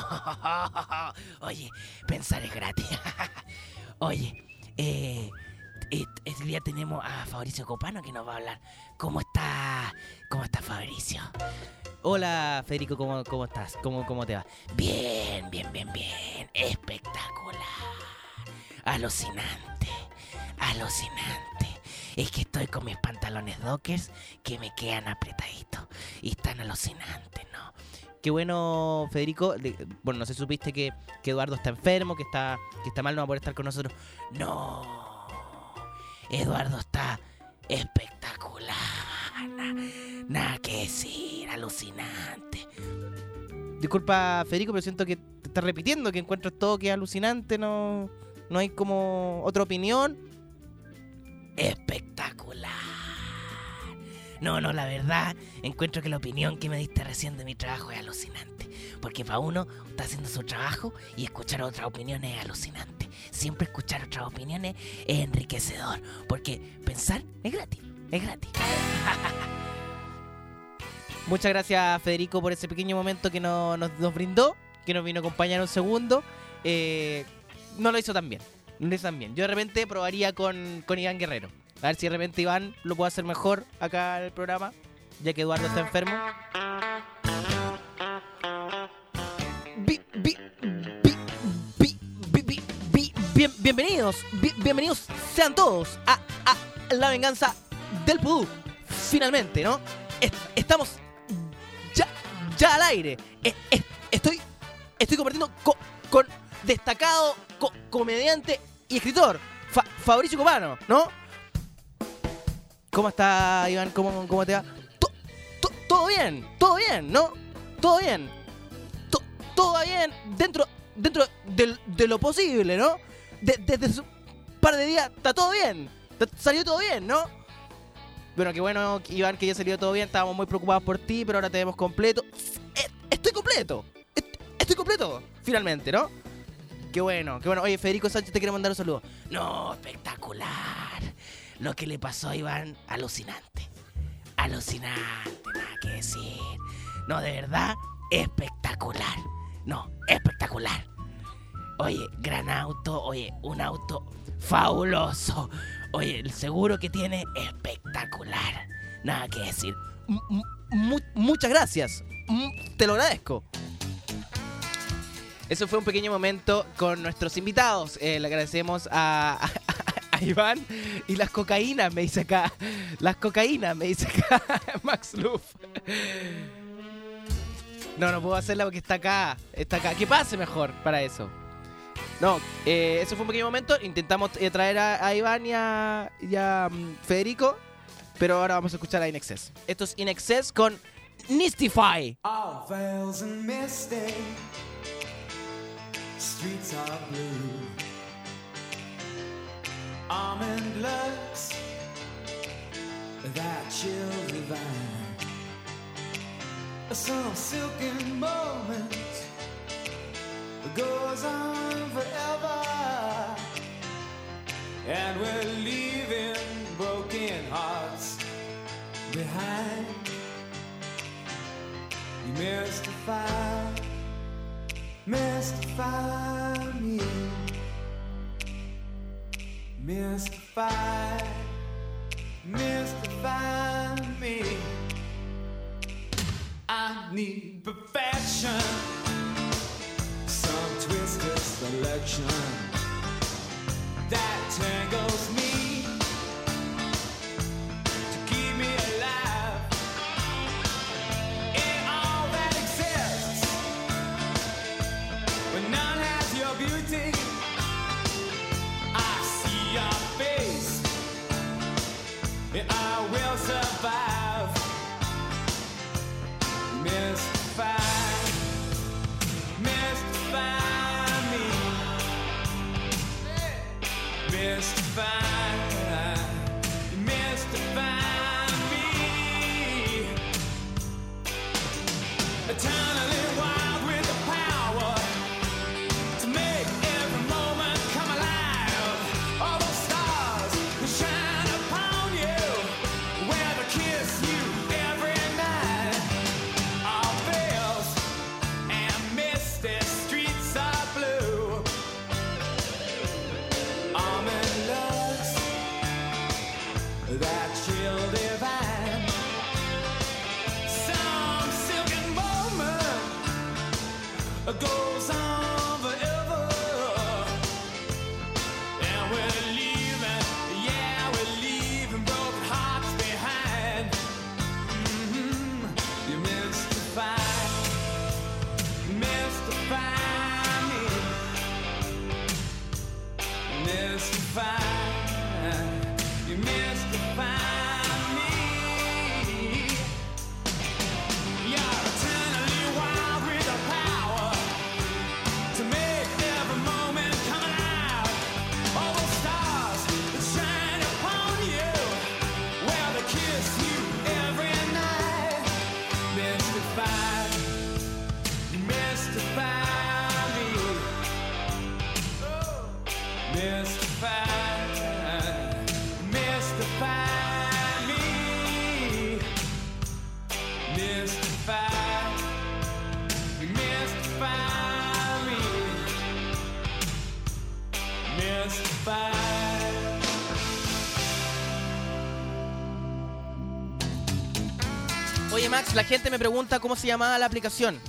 Oye, pensar es gratis. Oye, eh, eh, día tenemos a Fabricio Copano que nos va a hablar. ¿Cómo está? ¿Cómo está Fabricio? Hola Federico, ¿cómo, cómo estás? ¿Cómo, ¿Cómo te va? Bien, bien, bien, bien. Espectacular. Alucinante. Alucinante. Es que estoy con mis pantalones dockers que me quedan apretaditos. Y están alucinantes, ¿no? Qué bueno, Federico. de- bueno, no sé supiste que, que Eduardo está enfermo, que está, que está mal, no va a poder estar con nosotros. No. Eduardo está espectacular. Na- Nada que decir, alucinante. Disculpa, Federico, pero siento que te estás repitiendo, que encuentras todo que es alucinante, no, no hay como otra opinión. Espectacular. No, no, la verdad, encuentro que la opinión que me diste recién de mi trabajo es alucinante. Porque para uno está haciendo su trabajo y escuchar otras opiniones es alucinante. Siempre escuchar otras opiniones es enriquecedor. Porque pensar es gratis, es gratis. Muchas gracias, Federico, por ese pequeño momento que no- nos, nos brindó, que nos vino a acompañar un segundo. Eh, no lo hizo tan bien. No lo hizo tan bien. Yo de repente probaría con, con Iván Guerrero. A ver si de repente Iván lo puede hacer mejor acá en el programa, ya que Eduardo está enfermo. Bi- bi- bi- bi- bi- bi- bi- bien- bienvenidos, bi- bienvenidos sean todos a, La Venganza del Pudú. Finalmente, ¿no? Est- estamos ya, ya al aire. E- estoy, estoy compartiendo co- con destacado co- comediante y escritor, Fa- Fabricio Copano, ¿no? ¿Cómo está, Iván? ¿Cómo, cómo te va? To- to- todo bien, todo bien, ¿no? Todo bien. To- todo va bien dentro, dentro del- de lo posible, ¿no? De- Desde un par de días está todo bien. Salió todo bien, ¿no? Bueno, qué bueno, Iván, que ya salió todo bien. Estábamos muy preocupados por ti, pero ahora te vemos completo. Eh, Estoy completo. Est- Estoy completo, finalmente, ¿no? Qué bueno, qué bueno. Oye, Federico Sánchez te quiere mandar un saludo. No, espectacular. Lo que le pasó a Iván, alucinante. Alucinante, nada que decir. No, de verdad, espectacular. No, espectacular. Oye, gran auto, oye, un auto fabuloso. Oye, el seguro que tiene, espectacular. Nada que decir. Muchas gracias. Te lo agradezco. Eso fue un pequeño momento con nuestros invitados. Eh, le agradecemos a- Iván y las cocaínas, me dice acá. Las cocaínas, me dice acá Max Luff. No, no puedo hacerla porque está acá. Está acá. Que pase mejor para eso. No, eh, eso fue un pequeño momento. Intentamos eh, traer a, a Iván y a, y a, mm, Federico. Pero ahora vamos a escuchar a Inexcess. Esto es Inexcess con Nistify. All veils and misty, streets are blue. Almond looks, that chill divine. Some silken moment goes on forever, and we're leaving broken hearts behind. You mystify, mystify me. Mystify, mystify me. I need perfection, some twisted selection. La gente me pregunta cómo se llamaba la aplicación.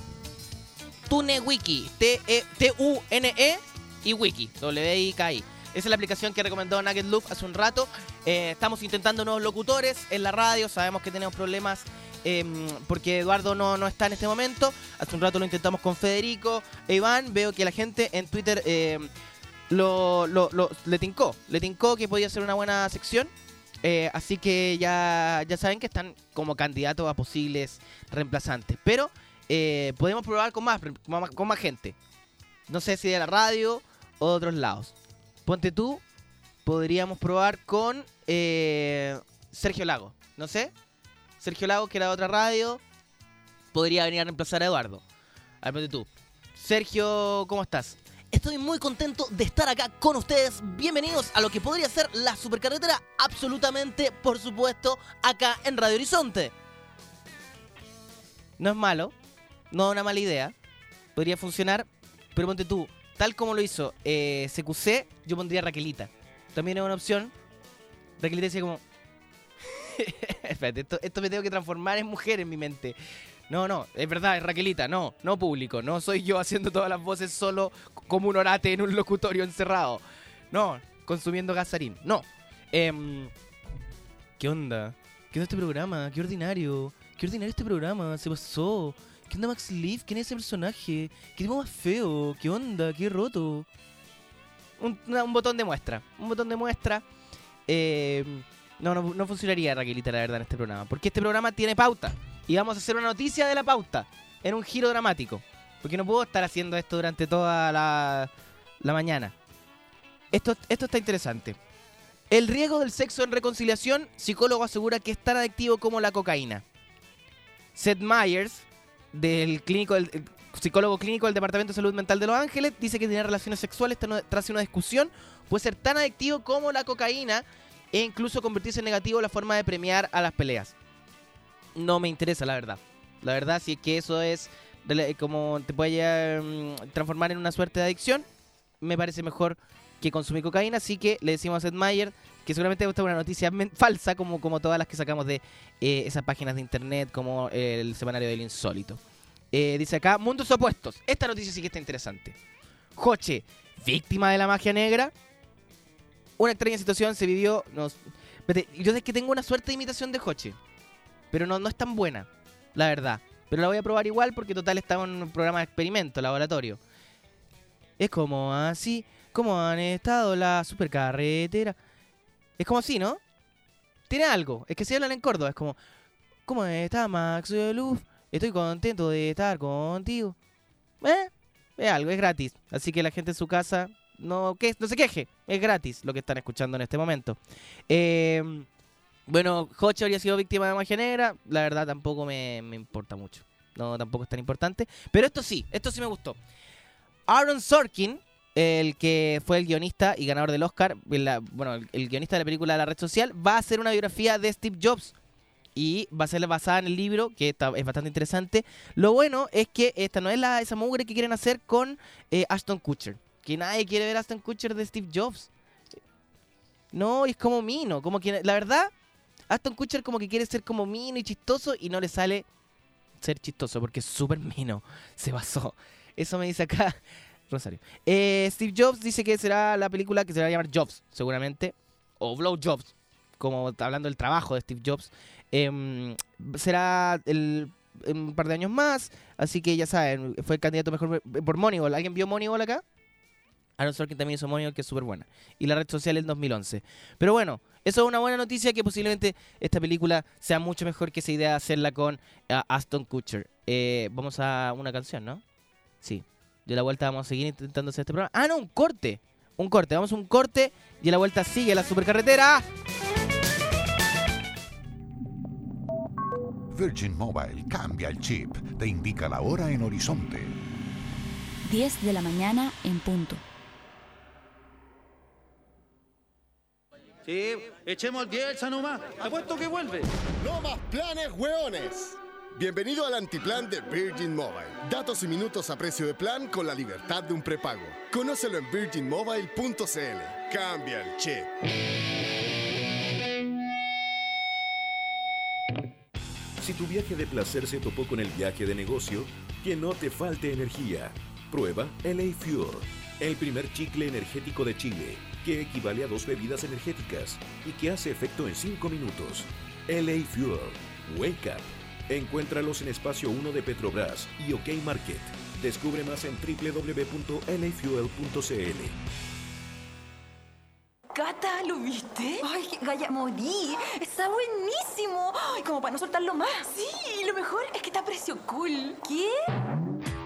TuneWiki. T-U-N-E y Wiki. W-I-K-I. Esa es la aplicación que recomendó Nugget Loop hace un rato. Eh, estamos intentando nuevos locutores en la radio. Sabemos que tenemos problemas em, porque Eduardo no, no está en este momento. Hace un rato lo intentamos con Federico e Iván. Veo que la gente en Twitter em, lo, lo- lo- le tincó. Le tincó que podía ser una buena sección. Eh, así que ya, ya saben que están como candidatos a posibles reemplazantes. Pero eh, podemos probar con más, con más, gente. No sé si de la radio o de otros lados. Ponte tú, podríamos probar con eh, Sergio Lago. No sé. Sergio Lago, que era de otra radio, podría venir a reemplazar a Eduardo. A ver, ponte tú. Sergio, ¿cómo estás? Estoy muy contento de estar acá con ustedes. Bienvenidos a lo que podría ser la supercarretera, absolutamente, por supuesto, acá en Radio Horizonte. No es malo, no es una mala idea, podría funcionar, pero ponte tú, tal como lo hizo eh, CQC, yo pondría Raquelita. También es una opción. Raquelita decía como... Espérate, esto, esto me tengo que transformar en mujer en mi mente. No, no, es verdad, es Raquelita, no, no público, no soy yo haciendo todas las voces solo como un orate en un locutorio encerrado. No, consumiendo gasarín, no. Em, ¿Qué onda? ¿Qué onda este programa? ¿Qué ordinario? ¿Qué ordinario este programa? Se pasó. ¿Qué onda Max Leaf? ¿Quién es ese personaje? ¿Qué tipo más feo? ¿Qué onda? ¿Qué roto? Un, botón de muestra. Un botón de muestra. Eh, no, no, no funcionaría, Raquelita, la verdad, en este programa. Porque este programa tiene pauta. Y vamos a hacer una noticia de la pauta. En un giro dramático. Porque no puedo estar haciendo esto durante toda la, la mañana. Esto, esto está interesante. El riesgo del sexo en reconciliación, psicólogo asegura que es tan adictivo como la cocaína. Seth Myers, del clínico del, el psicólogo clínico del Departamento de Salud Mental de Los Ángeles, dice que tener relaciones sexuales tras una discusión puede ser tan adictivo como la cocaína e incluso convertirse en negativo la forma de premiar a las peleas. No me interesa, la verdad. La verdad, si es que eso es como te puede mm, transformar en una suerte de adicción, me parece mejor que consumir cocaína. Así que le decimos a Seth Meyer que seguramente esta es una noticia falsa, como, como todas las que sacamos de eh, esas páginas de internet, como el semanario del insólito. Eh, dice acá, mundos opuestos. Esta noticia sí que está interesante. Joche, víctima de la magia negra. Una extraña situación se vivió. Nos... Yo sé que tengo una suerte de imitación de Joche, pero no, no es tan buena, la verdad. Pero la voy a probar igual porque total estamos en un programa de experimento, laboratorio. Es como así, como han estado la supercarretera. Es como así, ¿no? Tiene algo. Es que si hablan en Córdoba, es como, ¿cómo está Max Luz? Estoy contento de estar contigo. ¿Eh? Es algo, es gratis. Así que la gente en su casa no, que, no se queje. Es gratis lo que están escuchando en este momento. Eh, bueno, Hoche habría sido víctima de magia negra. La verdad tampoco me, me importa mucho. No, tampoco es tan importante. Pero esto sí, esto sí me gustó. Aaron Sorkin, el que fue el guionista y ganador del Oscar, bueno, el, guionista de la película La Red Social, va a hacer una biografía de Steve Jobs. Y va a ser basada en el libro, que es bastante interesante. Lo bueno es que esta no es la, esa mugre que quieren hacer con eh, Ashton Kutcher. Que nadie quiere ver a Ashton Kutcher de Steve Jobs. No, es como Mino. Como que, la verdad, Aston Kutcher como que quiere ser como Mino y chistoso y no le sale ser chistoso porque es súper Mino. Se basó. Eso me dice acá Rosario. Eh, Steve Jobs dice que será la película que se va a llamar Jobs, seguramente. O Blow Jobs, como hablando del trabajo de Steve Jobs. Em, será el, un par de años más. Así que ya saben, fue el candidato mejor por Moneyball. ¿Alguien vio Moneyball acá? Aaron Sorkin también hizo Moneyball, que es súper buena. Y la red social el 2011. Pero bueno, eso es una buena noticia que posiblemente esta película sea mucho mejor que esa idea de hacerla con ah, Aston Kutcher. Eh, vamos a una canción, ¿no? Sí. De la vuelta vamos a seguir intentando hacer este programa. Ah, no, un corte. Un corte. Vamos a un corte y a la vuelta sigue la supercarretera. Virgin Mobile cambia el chip. Te indica la hora en horizonte. 10 de la mañana en punto. Sí, echemos el Bielsa nomás. Apuesto que vuelve. No más planes, hueones. Bienvenido al antiplan de Virgin Mobile. Datos y minutos a precio de plan con la libertad de un prepago. Conócelo en virginmobile.cl. Cambia el chip. Si tu viaje de placer se topó con el viaje de negocio, que no te falte energía. Prueba LA Fuel, el primer chicle energético de Chile, que equivale a dos bebidas energéticas y que hace efecto en 5 minutos. LA Fuel, Wake Up. Encuéntralos en Espacio 1 de Petrobras y OK Market. Descubre más en www.lafuel.cl. Cata, ¿lo viste? Ay, Gaya, morí. Está buenísimo. Ay, como para no soltarlo más. Sí, y lo mejor es que está a precio cool. ¿Qué?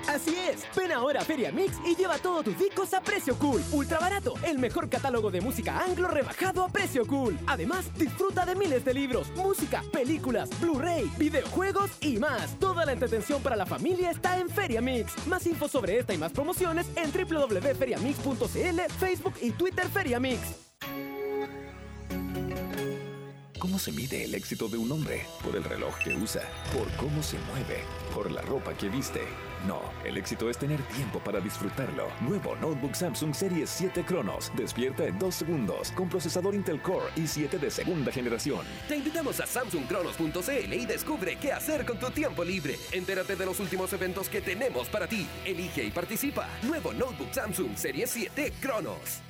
Así es, ven ahora a Feria Mix y lleva todos tus discos a precio cool. Ultra barato, el mejor catálogo de música anglo rebajado a precio cool. Además, disfruta de miles de libros, música, películas, Blu-ray, videojuegos y más. Toda la entretención para la familia está en Feria Mix. Más info sobre esta y más promociones en www.feriamix.cl, Facebook y Twitter Feria Mix. ¿Cómo se mide el éxito de un hombre? Por el reloj que usa, por cómo se mueve, por la ropa que viste. No, el éxito es tener tiempo para disfrutarlo. Nuevo Notebook Samsung Series 7 Cronos. Despierta en 2 segundos con procesador Intel Core i7 de segunda generación. Te invitamos a samsungcronos.cl y descubre qué hacer con tu tiempo libre. Entérate de los últimos eventos que tenemos para ti. Elige y participa. Nuevo Notebook Samsung Serie 7 Cronos.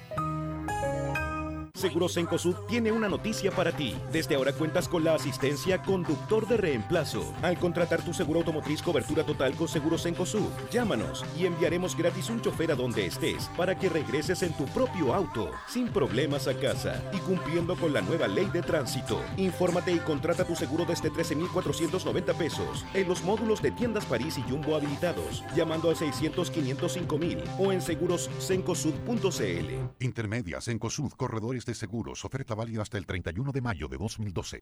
Seguros Encosud tiene una noticia para ti. Desde ahora cuentas con la asistencia conductor de reemplazo. Al contratar tu seguro automotriz cobertura total con Seguros Encosud, llámanos y enviaremos gratis un chofer a donde estés para que regreses en tu propio auto, sin problemas a casa y cumpliendo con la nueva ley de tránsito. Infórmate y contrata tu seguro desde 13,490 pesos en los módulos de tiendas París y Jumbo habilitados, llamando al 600 505 mil o en segurosencosud.cl. Intermedias en COSUD, corredores de seguros. Oferta válida hasta el 31 de mayo de 2012.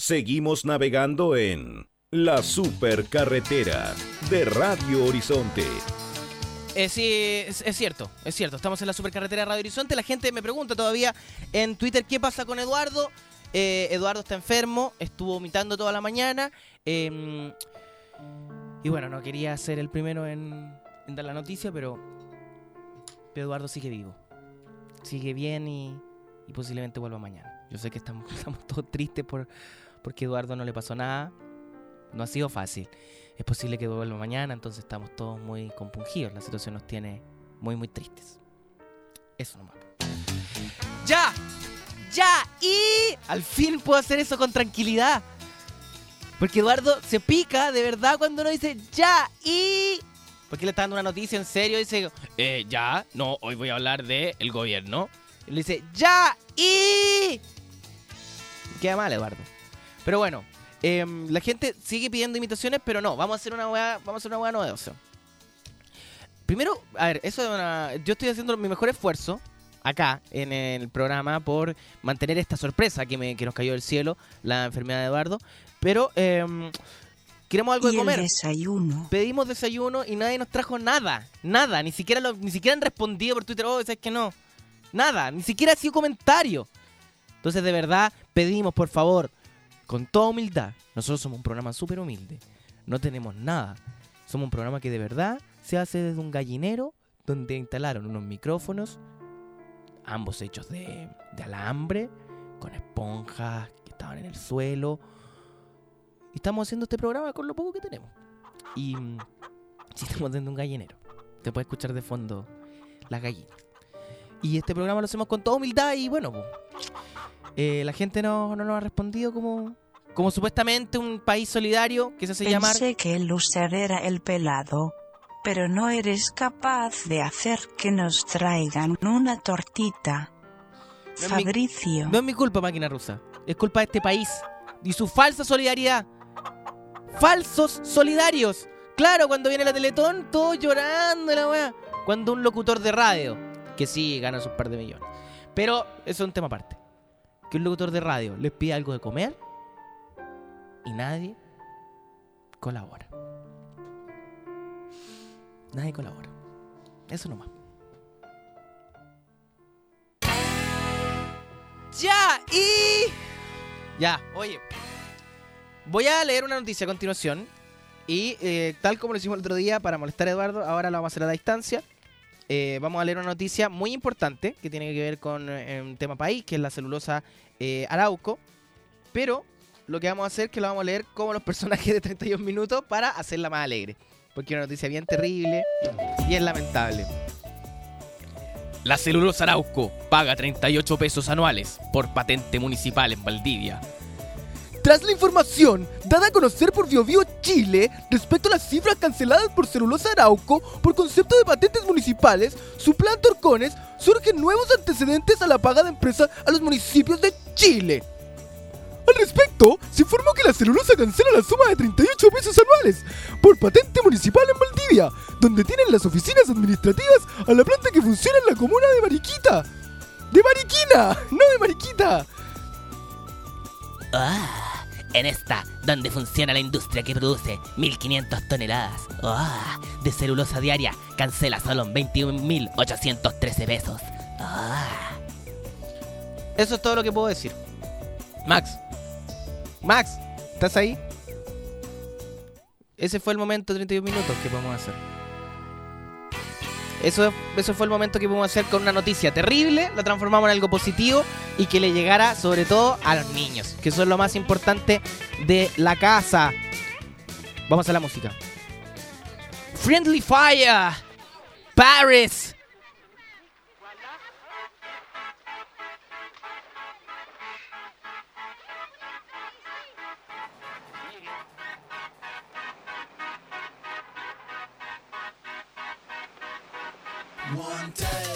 Seguimos navegando en la supercarretera de Radio Horizonte. Eh, sí, es, cierto, es cierto. Estamos en la supercarretera Radio Horizonte. La gente me pregunta todavía en Twitter qué pasa con Eduardo. Eh, Eduardo está enfermo, estuvo vomitando toda la mañana. eh, y bueno, no quería ser el primero en, en dar la noticia, pero, Eduardo sigue vivo. Sigue bien y, y posiblemente vuelva mañana. Yo sé que estamos todos tristes por, porque Eduardo no le pasó nada. No ha sido fácil. Es posible que vuelva mañana, entonces estamos todos muy compungidos. La situación nos tiene muy, muy tristes. Eso nomás. ¡Ya! ¡Ya! Y al fin puedo hacer eso con tranquilidad. Porque Eduardo se pica de verdad cuando uno dice ya y. Porque le está dando una noticia en serio y dice, eh, ya, no, hoy voy a hablar del el gobierno. Y le dice, ya y. Queda mal, Eduardo. Pero bueno, em, la gente sigue pidiendo imitaciones, pero no, vamos a hacer una hueá, vamos a hacer una hueá novedosa. Primero, a ver, eso es una. Yo estoy haciendo mi mejor esfuerzo acá en el programa por mantener esta sorpresa que, me, que nos cayó del cielo, la enfermedad de Eduardo. Pero em, queremos algo y de comer. el desayuno. Pedimos desayuno y nadie nos trajo nada. Nada. Ni siquiera, lo- ni siquiera han respondido por Twitter. Oh, ¿sabes que no? Nada. Ni siquiera ha sido comentario. Entonces, de verdad, pedimos, por favor, con toda humildad. Nosotros somos un programa súper humilde. No tenemos nada. Somos un programa que de verdad se hace desde un gallinero donde instalaron unos micrófonos, ambos hechos de, alambre, con esponjas que estaban en el suelo. Y estamos haciendo este programa con lo poco que tenemos. Y mm, sí, estamos de un gallinero. Te puede escuchar de fondo las gallinas. Y este programa lo hacemos con toda humildad y bueno, po, eh, la gente no, no nos ha respondido como, como supuestamente un país solidario que se hace llamar... Pensé que el loser era el pelado, pero no eres capaz de hacer que nos traigan una tortita. No es mi- Fabricio. No es mi culpa, máquina rusa. Es culpa de este país y su falsa solidaridad. Falsos solidarios. Claro, cuando viene la Teletón, todos llorando, la weá. Cuando un locutor de radio, que sí gana sus par de millones. Pero eso es un tema aparte. Que un locutor de radio les pide algo de comer y nadie colabora. Nadie colabora. Eso nomás. Ya, y... Ya, oye. Voy a leer una noticia a continuación. Y eh, tal como lo hicimos el otro día para molestar a Eduardo, ahora lo vamos a hacer a la distancia. Eh, vamos a leer una noticia muy importante que tiene que ver con eh, un tema país, que es la celulosa eh, Arauco. Pero lo que vamos a hacer es que lo vamos a leer como los personajes de 31 minutos para hacerla más alegre. Porque es una noticia bien terrible y es lamentable. La celulosa Arauco paga 38 pesos anuales por patente municipal en Valdivia. Tras la información dada a conocer por BioBio Chile respecto a las cifras canceladas por Celulosa Arauco por concepto de patentes municipales, su plan Torcones, surgen nuevos antecedentes a la paga de empresa a los municipios de Chile. Al respecto, se informó que la celulosa cancela la suma de 38 pesos anuales por patente municipal en Valdivia, donde tienen las oficinas administrativas a la planta que funciona en la comuna de Mariquita. ¡De Mariquina! ¡No de Mariquita! Ah, en esta, donde funciona la industria que produce 1500 toneladas ah, de celulosa diaria, cancela solo en 21.813 pesos. Ah. Eso es todo lo que puedo decir. Max. Max, ¿estás ahí? Ese fue el momento 31 minutos que podemos hacer. Eso, eso fue el momento que podemos hacer con una noticia terrible, la transformamos en algo positivo y que le llegara sobre todo a los niños, que son lo más importante de la casa. Vamos a la música. Friendly Fire, Paris. Conte.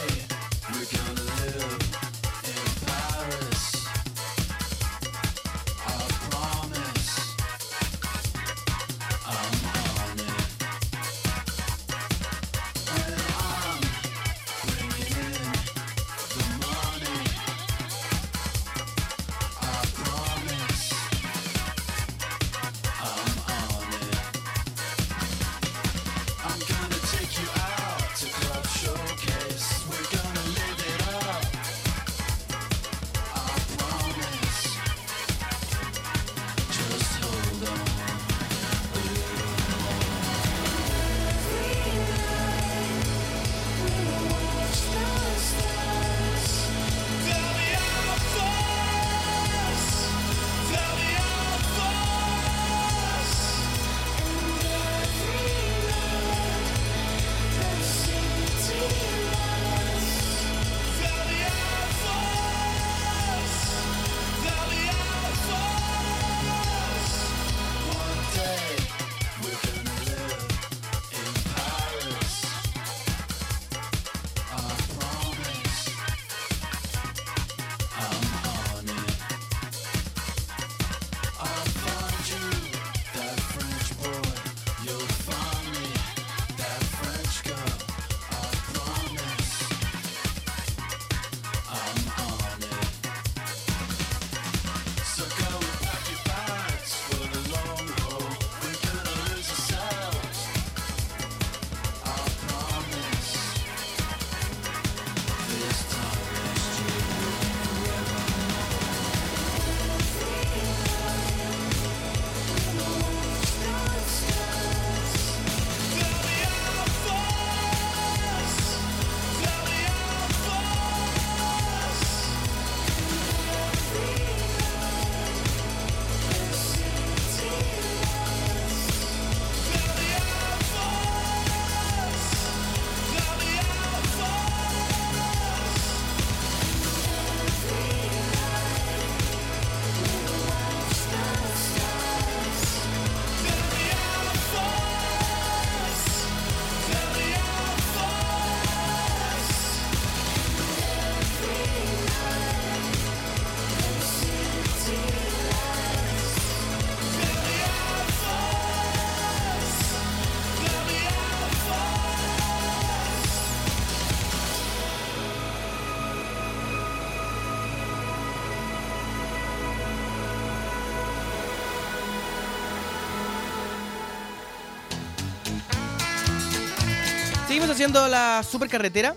Haciendo la supercarretera.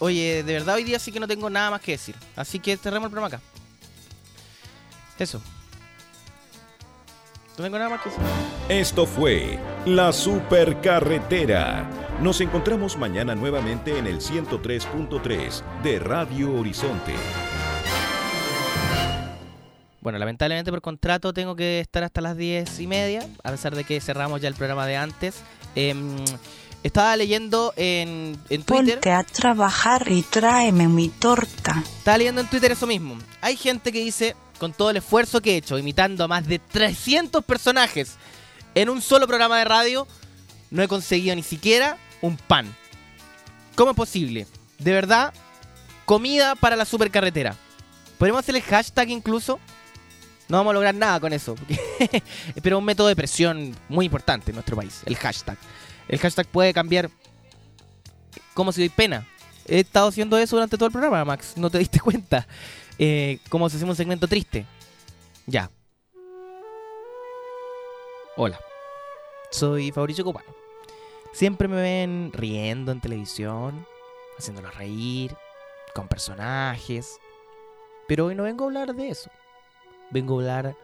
Oye, de verdad hoy día sí que no tengo nada más que decir. Así que cerremos el programa acá. Eso. No tengo nada más que decir. Esto fue La Supercarretera. Nos encontramos mañana nuevamente en el 103.3 de Radio Horizonte. Bueno, lamentablemente por contrato tengo que estar hasta las 10 y media, a pesar de que cerramos ya el programa de antes. Em, estaba leyendo en, en Twitter. Ponte a trabajar y tráeme mi torta. Estaba leyendo en Twitter eso mismo. Hay gente que dice, con todo el esfuerzo que he hecho, imitando a más de 300 personajes en un solo programa de radio, no he conseguido ni siquiera un pan. ¿Cómo es posible? De verdad, comida para la supercarretera. ¿Podemos hacer el hashtag incluso? No vamos a lograr nada con eso. Pero es un método de presión muy importante en nuestro país, el hashtag. El hashtag puede cambiar como si doy pena. He estado haciendo eso durante todo el programa, Max. No te diste cuenta. Eh, como si hacemos un segmento triste. Ya. Hola. Soy Fabricio Copano. Siempre me ven riendo en televisión, haciéndonos reír, con personajes. Pero hoy no vengo a hablar de eso. Vengo a hablar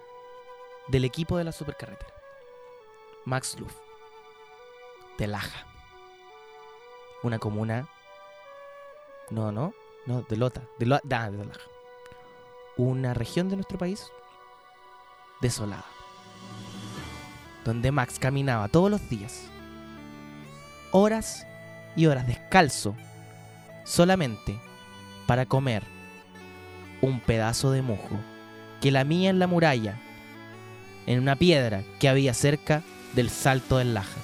del equipo de la supercarretera. Max Luff. De Laja. Una comuna. No, no. No, de Lota. De, Lo- ah, de Laja. Una región de nuestro país desolada. Donde Max caminaba todos los días. Horas y horas descalzo. Solamente para comer un pedazo de musgo que lamía en la muralla, en una piedra que había cerca del salto del Laja.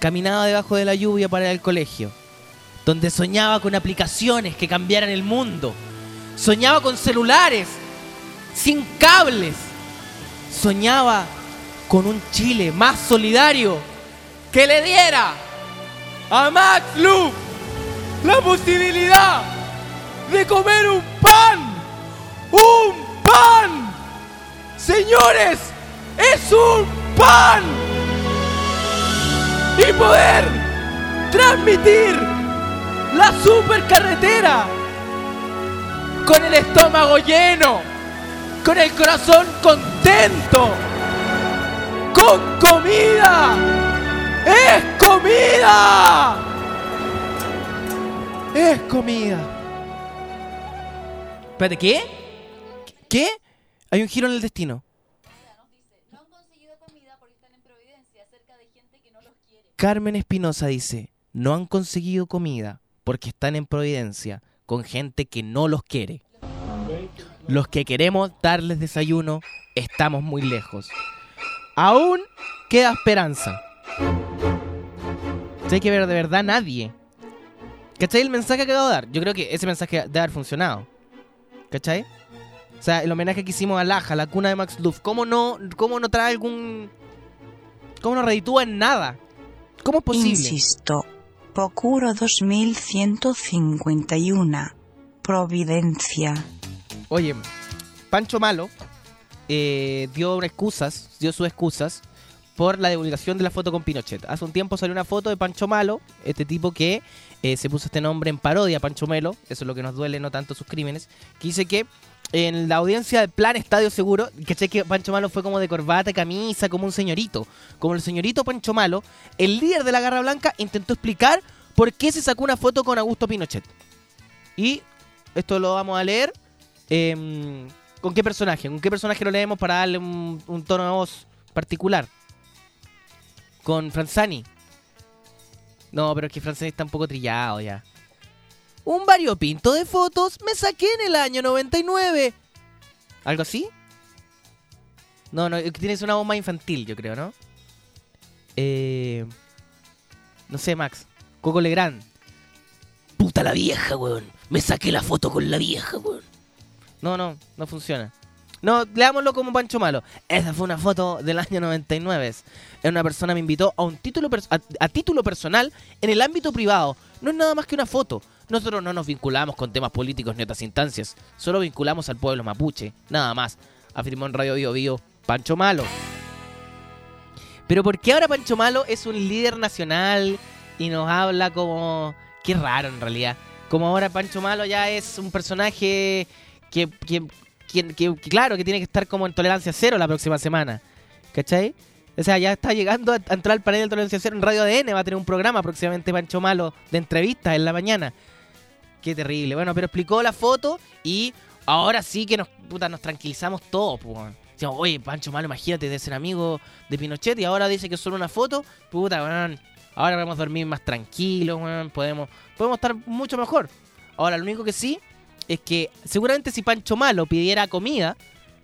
Caminaba debajo de la lluvia para al colegio, donde soñaba con aplicaciones que cambiaran el mundo. Soñaba con celulares, sin cables. Soñaba con un Chile más solidario que le diera a Max Luff la posibilidad de comer un pan. ¡Un pan! Señores, es un pan. Y poder transmitir la supercarretera con el estómago lleno, con el corazón contento, con comida. ¡Es comida! Es comida. Espérate, ¿qué? ¿Qué? Hay un giro en el destino. Carmen Espinosa dice, no han conseguido comida porque están en Providencia con gente que no los quiere. Los que queremos darles desayuno estamos muy lejos. Aún queda esperanza. Hay que ver de verdad nadie. ¿Cachai el mensaje que acabo de dar? Yo creo que ese mensaje debe haber funcionado. ¿Cachai? O sea, el homenaje que hicimos a Laja, la cuna de Max Luff. ¿Cómo no, cómo no trae algún... ¿Cómo no reditúa en nada? ¿Cómo es posible? Insisto, Procuro 2151. Providencia. Oye, Pancho Malo eh, dio excusas, dio sus excusas por la divulgación de la foto con Pinochet. Hace un tiempo salió una foto de Pancho Malo, este tipo que eh, se puso este nombre en parodia Pancho Melo, eso es lo que nos duele, no tanto sus crímenes, que dice que en la audiencia del plan Estadio Seguro, que que Pancho Malo fue como de corbata, camisa, como un señorito. Como el señorito Pancho Malo, el líder de la Garra Blanca intentó explicar por qué se sacó una foto con Augusto Pinochet. Y esto lo vamos a leer. em, ¿Con qué personaje? ¿Con qué personaje lo leemos para darle un, un tono de voz particular? Con Franzani. No, pero es que Franzani está un poco trillado ya. Un variopinto de fotos me saqué en el año 99. ¿Algo así? No, no, tienes una voz más infantil, yo creo, ¿no? Eh, no sé, Max. Coco Legrand. Puta la vieja, weón. Me saqué la foto con la vieja, weón. No, no, no funciona. No, leámoslo como Pancho Malo. Esa fue una foto del año 99. Una persona me invitó a un título a título personal en el ámbito privado. No es nada más que una foto. Nosotros no nos vinculamos con temas políticos ni otras instancias. Solo vinculamos al pueblo mapuche. Nada más. Afirmó en Radio Bio Bio Pancho Malo. Pero ¿por qué ahora Pancho Malo es un líder nacional y nos habla como... Qué raro en realidad. Como ahora Pancho Malo ya es un personaje que, que, que- que- claro, que tiene que estar como en tolerancia cero la próxima semana. ¿Cachai? O sea, ya está llegando a, a entrar al panel de tolerancia cero en Radio ADN. Va a tener un programa próximamente Pancho Malo de entrevistas en la mañana. Qué terrible. Bueno, pero explicó la foto y ahora sí que nos, puta, nos tranquilizamos todos. pues, oye, Pancho Malo, imagínate de ser amigo de Pinochet y ahora dice que es solo una foto. Puta, weón. Ahora podemos dormir más tranquilos. Podemos, podemos estar mucho mejor. Ahora, lo único que sí es que seguramente si Pancho Malo pidiera comida,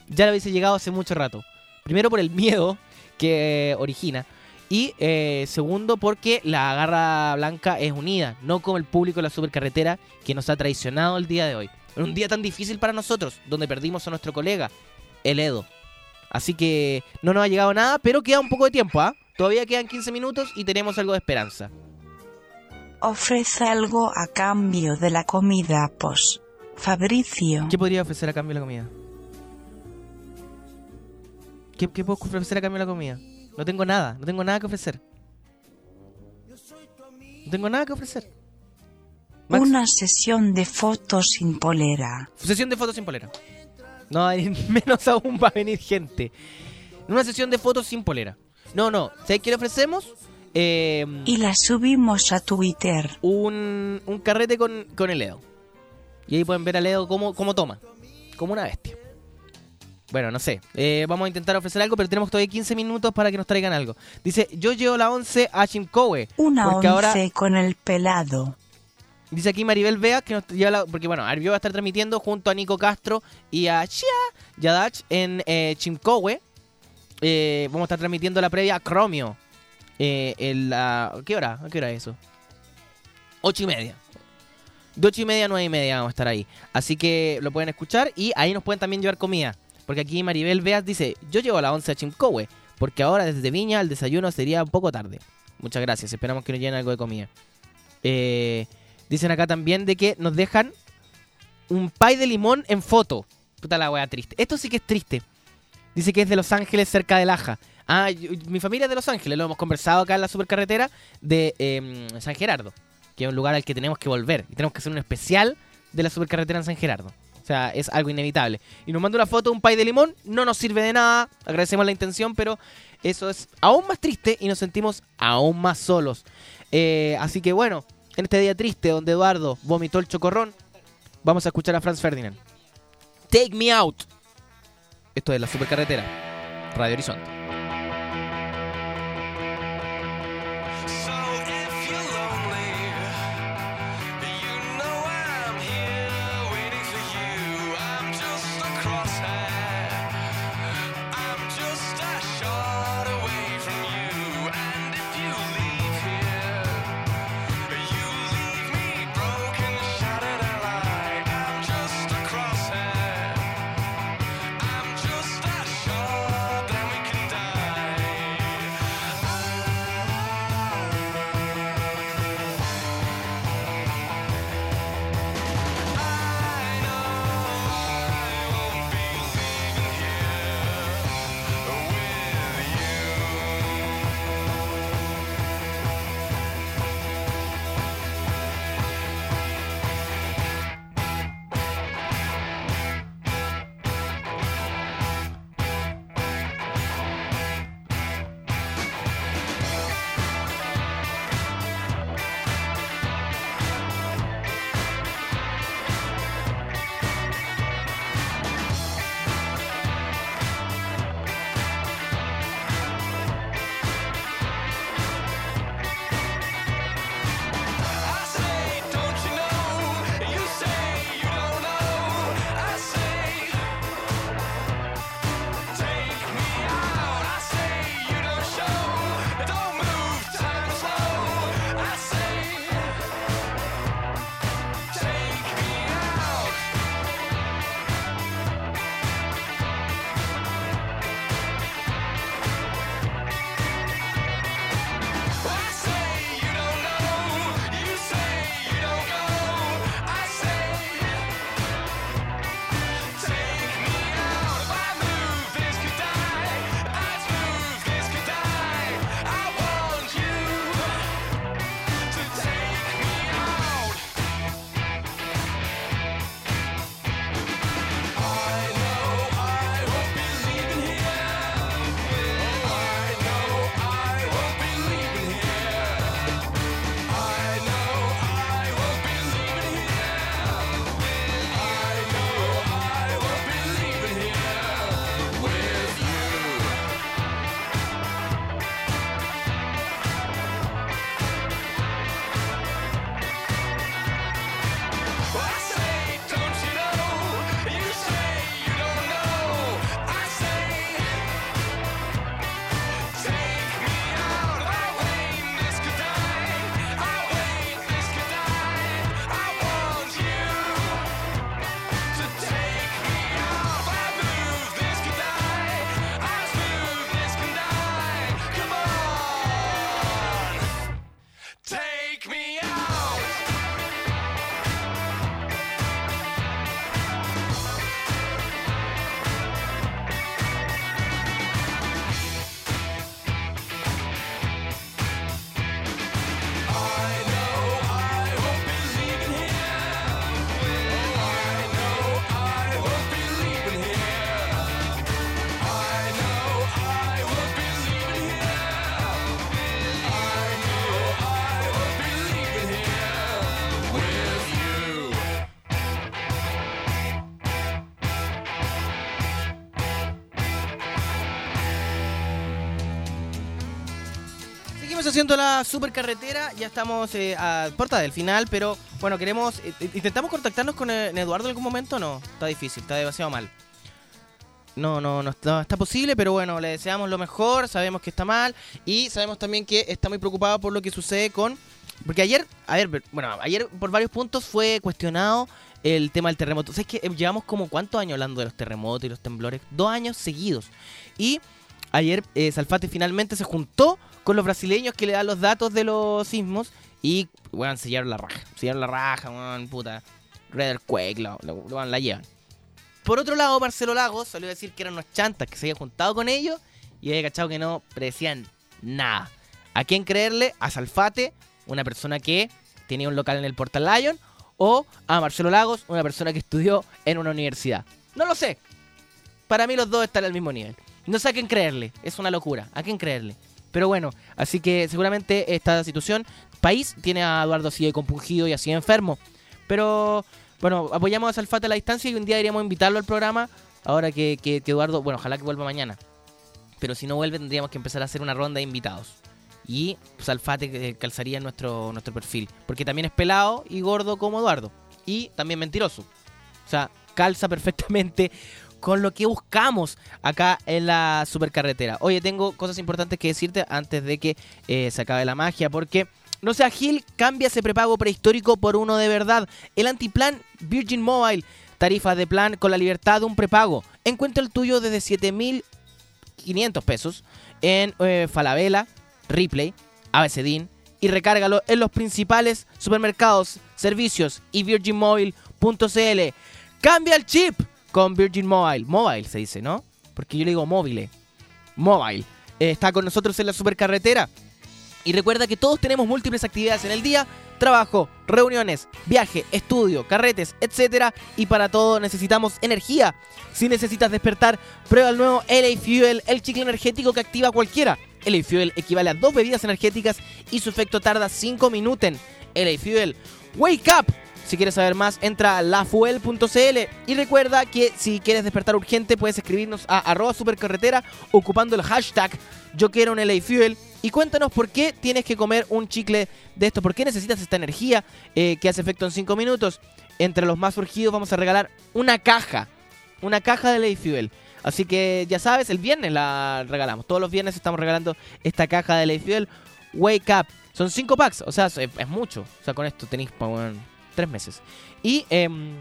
ya le hubiese llegado hace mucho rato. Primero por el miedo que origina. Y eh, segundo, porque la garra blanca es unida, no como el público de la supercarretera que nos ha traicionado el día de hoy. En un día tan difícil para nosotros, donde perdimos a nuestro colega, el Edo. Así que no nos ha llegado nada, pero queda un poco de tiempo, ¿ah? Todavía quedan 15 minutos y tenemos algo de esperanza. Ofrece algo a cambio de la comida, pues. Fabricio. ¿Qué podría ofrecer a cambio de la comida? ¿Qué, qué puedo ofrecer a cambio de la comida? No tengo nada, no tengo nada que ofrecer. No tengo nada que ofrecer. Max. Una sesión de fotos sin polera. Sesión de fotos sin polera. No, hay- menos aún va a venir gente. Una sesión de fotos sin polera. No, no. ¿Sabes qué le ofrecemos? Eh, Y la subimos a Twitter. un, un carrete con, con el Edo. Y ahí pueden ver al Edo cómo, cómo toma. Como una bestia. Bueno, no sé. Eh, vamos a intentar ofrecer algo, pero tenemos todavía 15 minutos para que nos traigan algo. Dice, yo llevo la 11 a Chimcowe. Una porque once ahora con el pelado. Dice aquí Maribel Vea que nos lleva la- porque bueno, Arbio va a estar transmitiendo junto a Nico Castro y a Chia Yadach en eh, Chimcowe. Eh, vamos a estar transmitiendo la previa a Chromio. Eh, en la, ¿Qué hora? ¿A qué hora es eso? Ocho y media. De ocho y media a nueve y media vamos a estar ahí. Así que lo pueden escuchar y ahí nos pueden también llevar comida. Porque aquí Maribel Veas dice, yo llevo a la 11 a Chimcowe, porque ahora desde Viña el desayuno sería un poco tarde. Muchas gracias, esperamos que nos llenen algo de comida. Eh, dicen acá también de que nos dejan un pie de limón en foto. Puta la wea triste. Esto sí que es triste. Dice que es de Los Ángeles, cerca de Laja. Ah, mi familia es de Los Ángeles, lo hemos conversado acá en la supercarretera de eh, San Gerardo, que es un lugar al que tenemos que volver. Y tenemos que hacer un especial de la supercarretera en San Gerardo. O sea, es algo inevitable. Y nos manda una foto de un pie de limón, no nos sirve de nada, agradecemos la intención, pero eso es aún más triste y nos sentimos aún más solos. Eh, así que bueno, en este día triste donde Eduardo vomitó el chocorrón, vamos a escuchar a Franz Ferdinand. Take me out. Esto es la supercarretera, Radio Horizonte. Haciendo la supercarretera, ya estamos eh, a puerta del final, pero bueno, queremos. eh, eh, ¿Intentamos contactarnos con eh, Eduardo en algún momento? No, está difícil, está demasiado mal. No, no, no está, posible, pero bueno, le deseamos lo mejor, sabemos que está mal y sabemos también que está muy preocupado por lo que sucede con... Porque ayer, a ver, bueno, ayer por varios puntos fue cuestionado el tema del terremoto. ¿Sabes que llevamos como cuántos años hablando de los terremotos y los temblores? Dos años seguidos. Y ayer eh, Salfate finalmente se juntó con los brasileños que le dan los datos de los sismos y, weón, sellaron la raja. Sellaron la raja, weón, puta. Red Earthquake, lo, lo- lo- la llevan. Por otro lado, Marcelo Lagos salió a decir que eran unos chantas que se había juntado con ellos y había cachado que no predecían nada. ¿A quién creerle? ¿A Salfate, una persona que tenía un local en el Portal Lion? ¿O a Marcelo Lagos, una persona que estudió en una universidad? No lo sé. Para mí los dos están al mismo nivel. No sé a quién creerle. Es una locura. ¿A quién creerle? Pero bueno, así que seguramente esta situación, país tiene a Eduardo así de compungido y así enfermo. Pero bueno, apoyamos a Salfate a la distancia y un día deberíamos invitarlo al programa. Ahora que, que- que Eduardo, bueno, ojalá que vuelva mañana. Pero si no vuelve, tendríamos que empezar a hacer una ronda de invitados. Y Salfate eh, calzaría nuestro, nuestro perfil. Porque también es pelado y gordo como Eduardo. Y también mentiroso. O sea, calza perfectamente con lo que buscamos acá en la supercarretera. Oye, tengo cosas importantes que decirte antes de que eh, se acabe la magia, porque no sea Gil, cambia ese prepago prehistórico por uno de verdad. El antiplan Virgin Mobile, tarifas de plan con la libertad de un prepago. Encuentra el tuyo desde 7.500 pesos en eh, Falabella, Ripley, Abecedín y recárgalo en los principales supermercados, servicios y virginmobile.cl. Cambia el chip con Virgin Mobile. Mobile se dice, ¿no? Porque yo le digo móvil. Mobile. Eh, está con nosotros en la supercarretera. Y recuerda que todos tenemos múltiples actividades en el día, trabajo, reuniones, viaje, estudio, carretes, etc. Y para todo necesitamos energía. Si necesitas despertar, prueba el nuevo LA Fuel, el chicle energético que activa cualquiera. LA Fuel equivale a dos bebidas energéticas y su efecto tarda 5 minutos. LA Fuel, wake up. Si quieres saber más, entra a lafuel.cl y recuerda que si quieres despertar urgente puedes escribirnos a arroba supercarretera ocupando el hashtag yo quiero un LA Fuel y cuéntanos por qué tienes que comer un chicle de esto, por qué necesitas esta energía eh, que hace efecto en 5 minutos. Entre los más surgidos vamos a regalar una caja, una caja de LA Fuel. Así que ya sabes, el viernes la regalamos. Todos los viernes estamos regalando esta caja de LA Fuel. Wake Up. Son 5 packs, o sea, es, mucho. O sea, con esto tenéis para tres meses. Y em,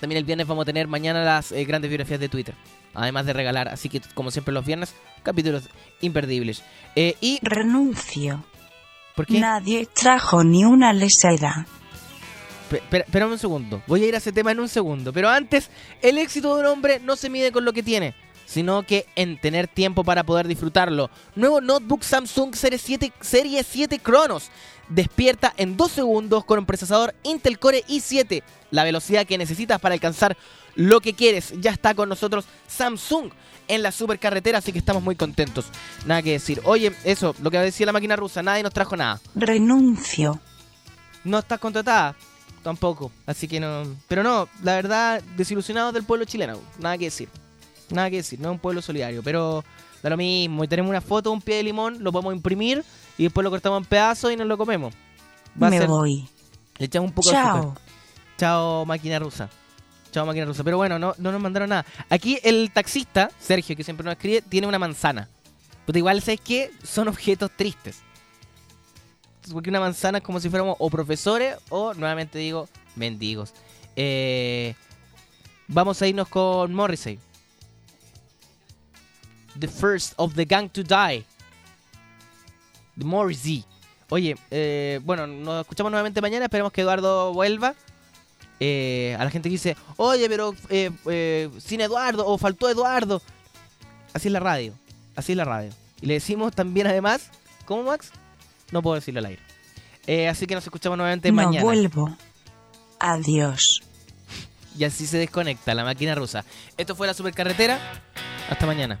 también el viernes vamos a tener mañana las eh, grandes biografías de Twitter. Además de regalar, así que como siempre los viernes, capítulos imperdibles. Eh, y Renuncio. ¿Por qué? Nadie trajo ni una lesera. Espérame un segundo. Voy a ir a ese tema en un segundo. Pero antes, el éxito de un hombre no se mide con lo que tiene, sino que en tener tiempo para poder disfrutarlo. Nuevo notebook Samsung Serie 7, Serie 7 Cronos. Despierta en 2 segundos con un procesador Intel Core i7. La velocidad que necesitas para alcanzar lo que quieres. Ya está con nosotros Samsung en la supercarretera, así que estamos muy contentos. Nada que decir. Oye, eso, lo que decía la máquina rusa, nadie nos trajo nada. Renuncio. No estás contratada. Tampoco. Así que no. Pero no, la verdad, desilusionados del pueblo chileno. Nada que decir. Nada que decir. No es un pueblo solidario. Pero da lo mismo. Y tenemos una foto de un pie de limón, lo podemos imprimir y después lo cortamos en pedazos y nos lo comemos. Va a Me ser- voy. Le echamos un poco Chao. de azúcar. Chao, máquina rusa. Chao, máquina rusa. Pero bueno, no, no nos mandaron nada. Aquí el taxista, Sergio, que siempre nos escribe, tiene una manzana. Pero igual, ¿sabes qué? Son objetos tristes. Porque una manzana es como si fuéramos o profesores o, nuevamente digo, mendigos. Eh, vamos a irnos con Morrissey. The first of the gang to die. The Morrissey. Oye, eh, bueno, nos escuchamos nuevamente mañana. Esperemos que Eduardo vuelva. Eh, a la gente que dice, oye, pero eh, sin Eduardo o faltó Eduardo. Así es la radio. Así es la radio. Y le decimos también además, ¿cómo Max? No puedo decirlo al aire. Así que nos escuchamos nuevamente No mañana. vuelvo. Adiós. Y así se desconecta la máquina rusa. Esto fue la supercarretera. Hasta mañana.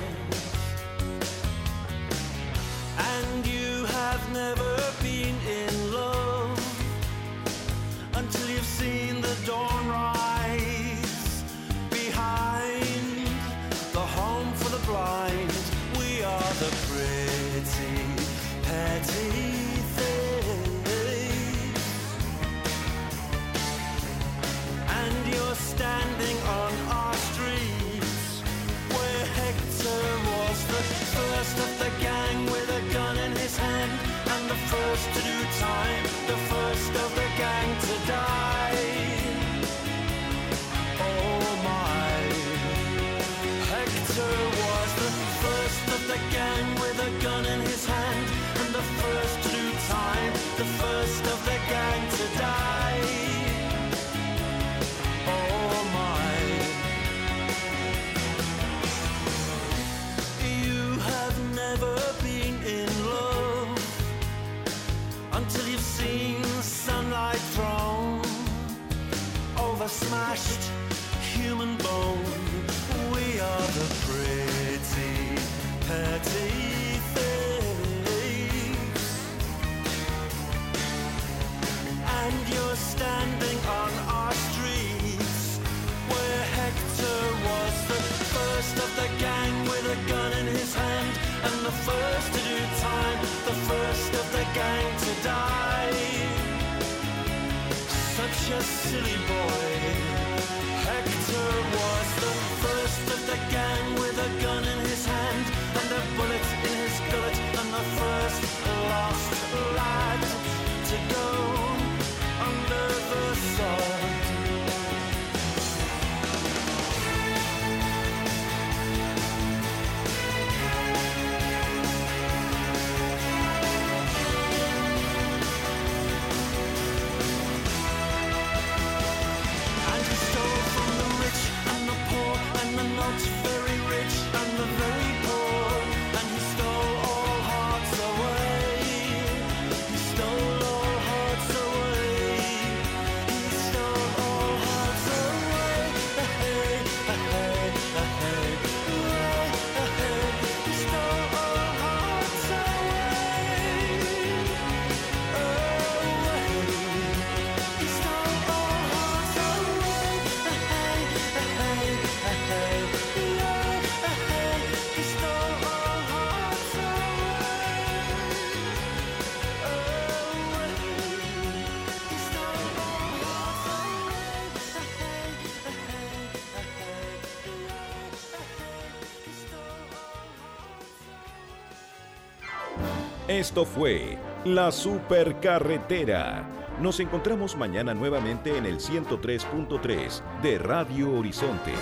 never been in love until you've seen the dawn rise behind the home for the blind. We are the pretty, petty things, and you're standing on our streets where Hector was the first of the gang. Esto fue La Supercarretera. Nos encontramos mañana nuevamente en el 103.3 de Radio Horizonte.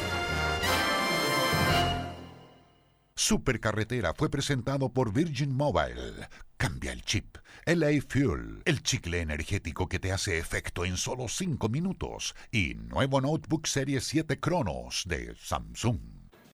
Supercarretera fue presentado por Virgin Mobile. Cambia el chip. LA Fuel, el chicle energético que te hace efecto en solo 5 minutos. Y nuevo Notebook Serie 7 Cronos de Samsung.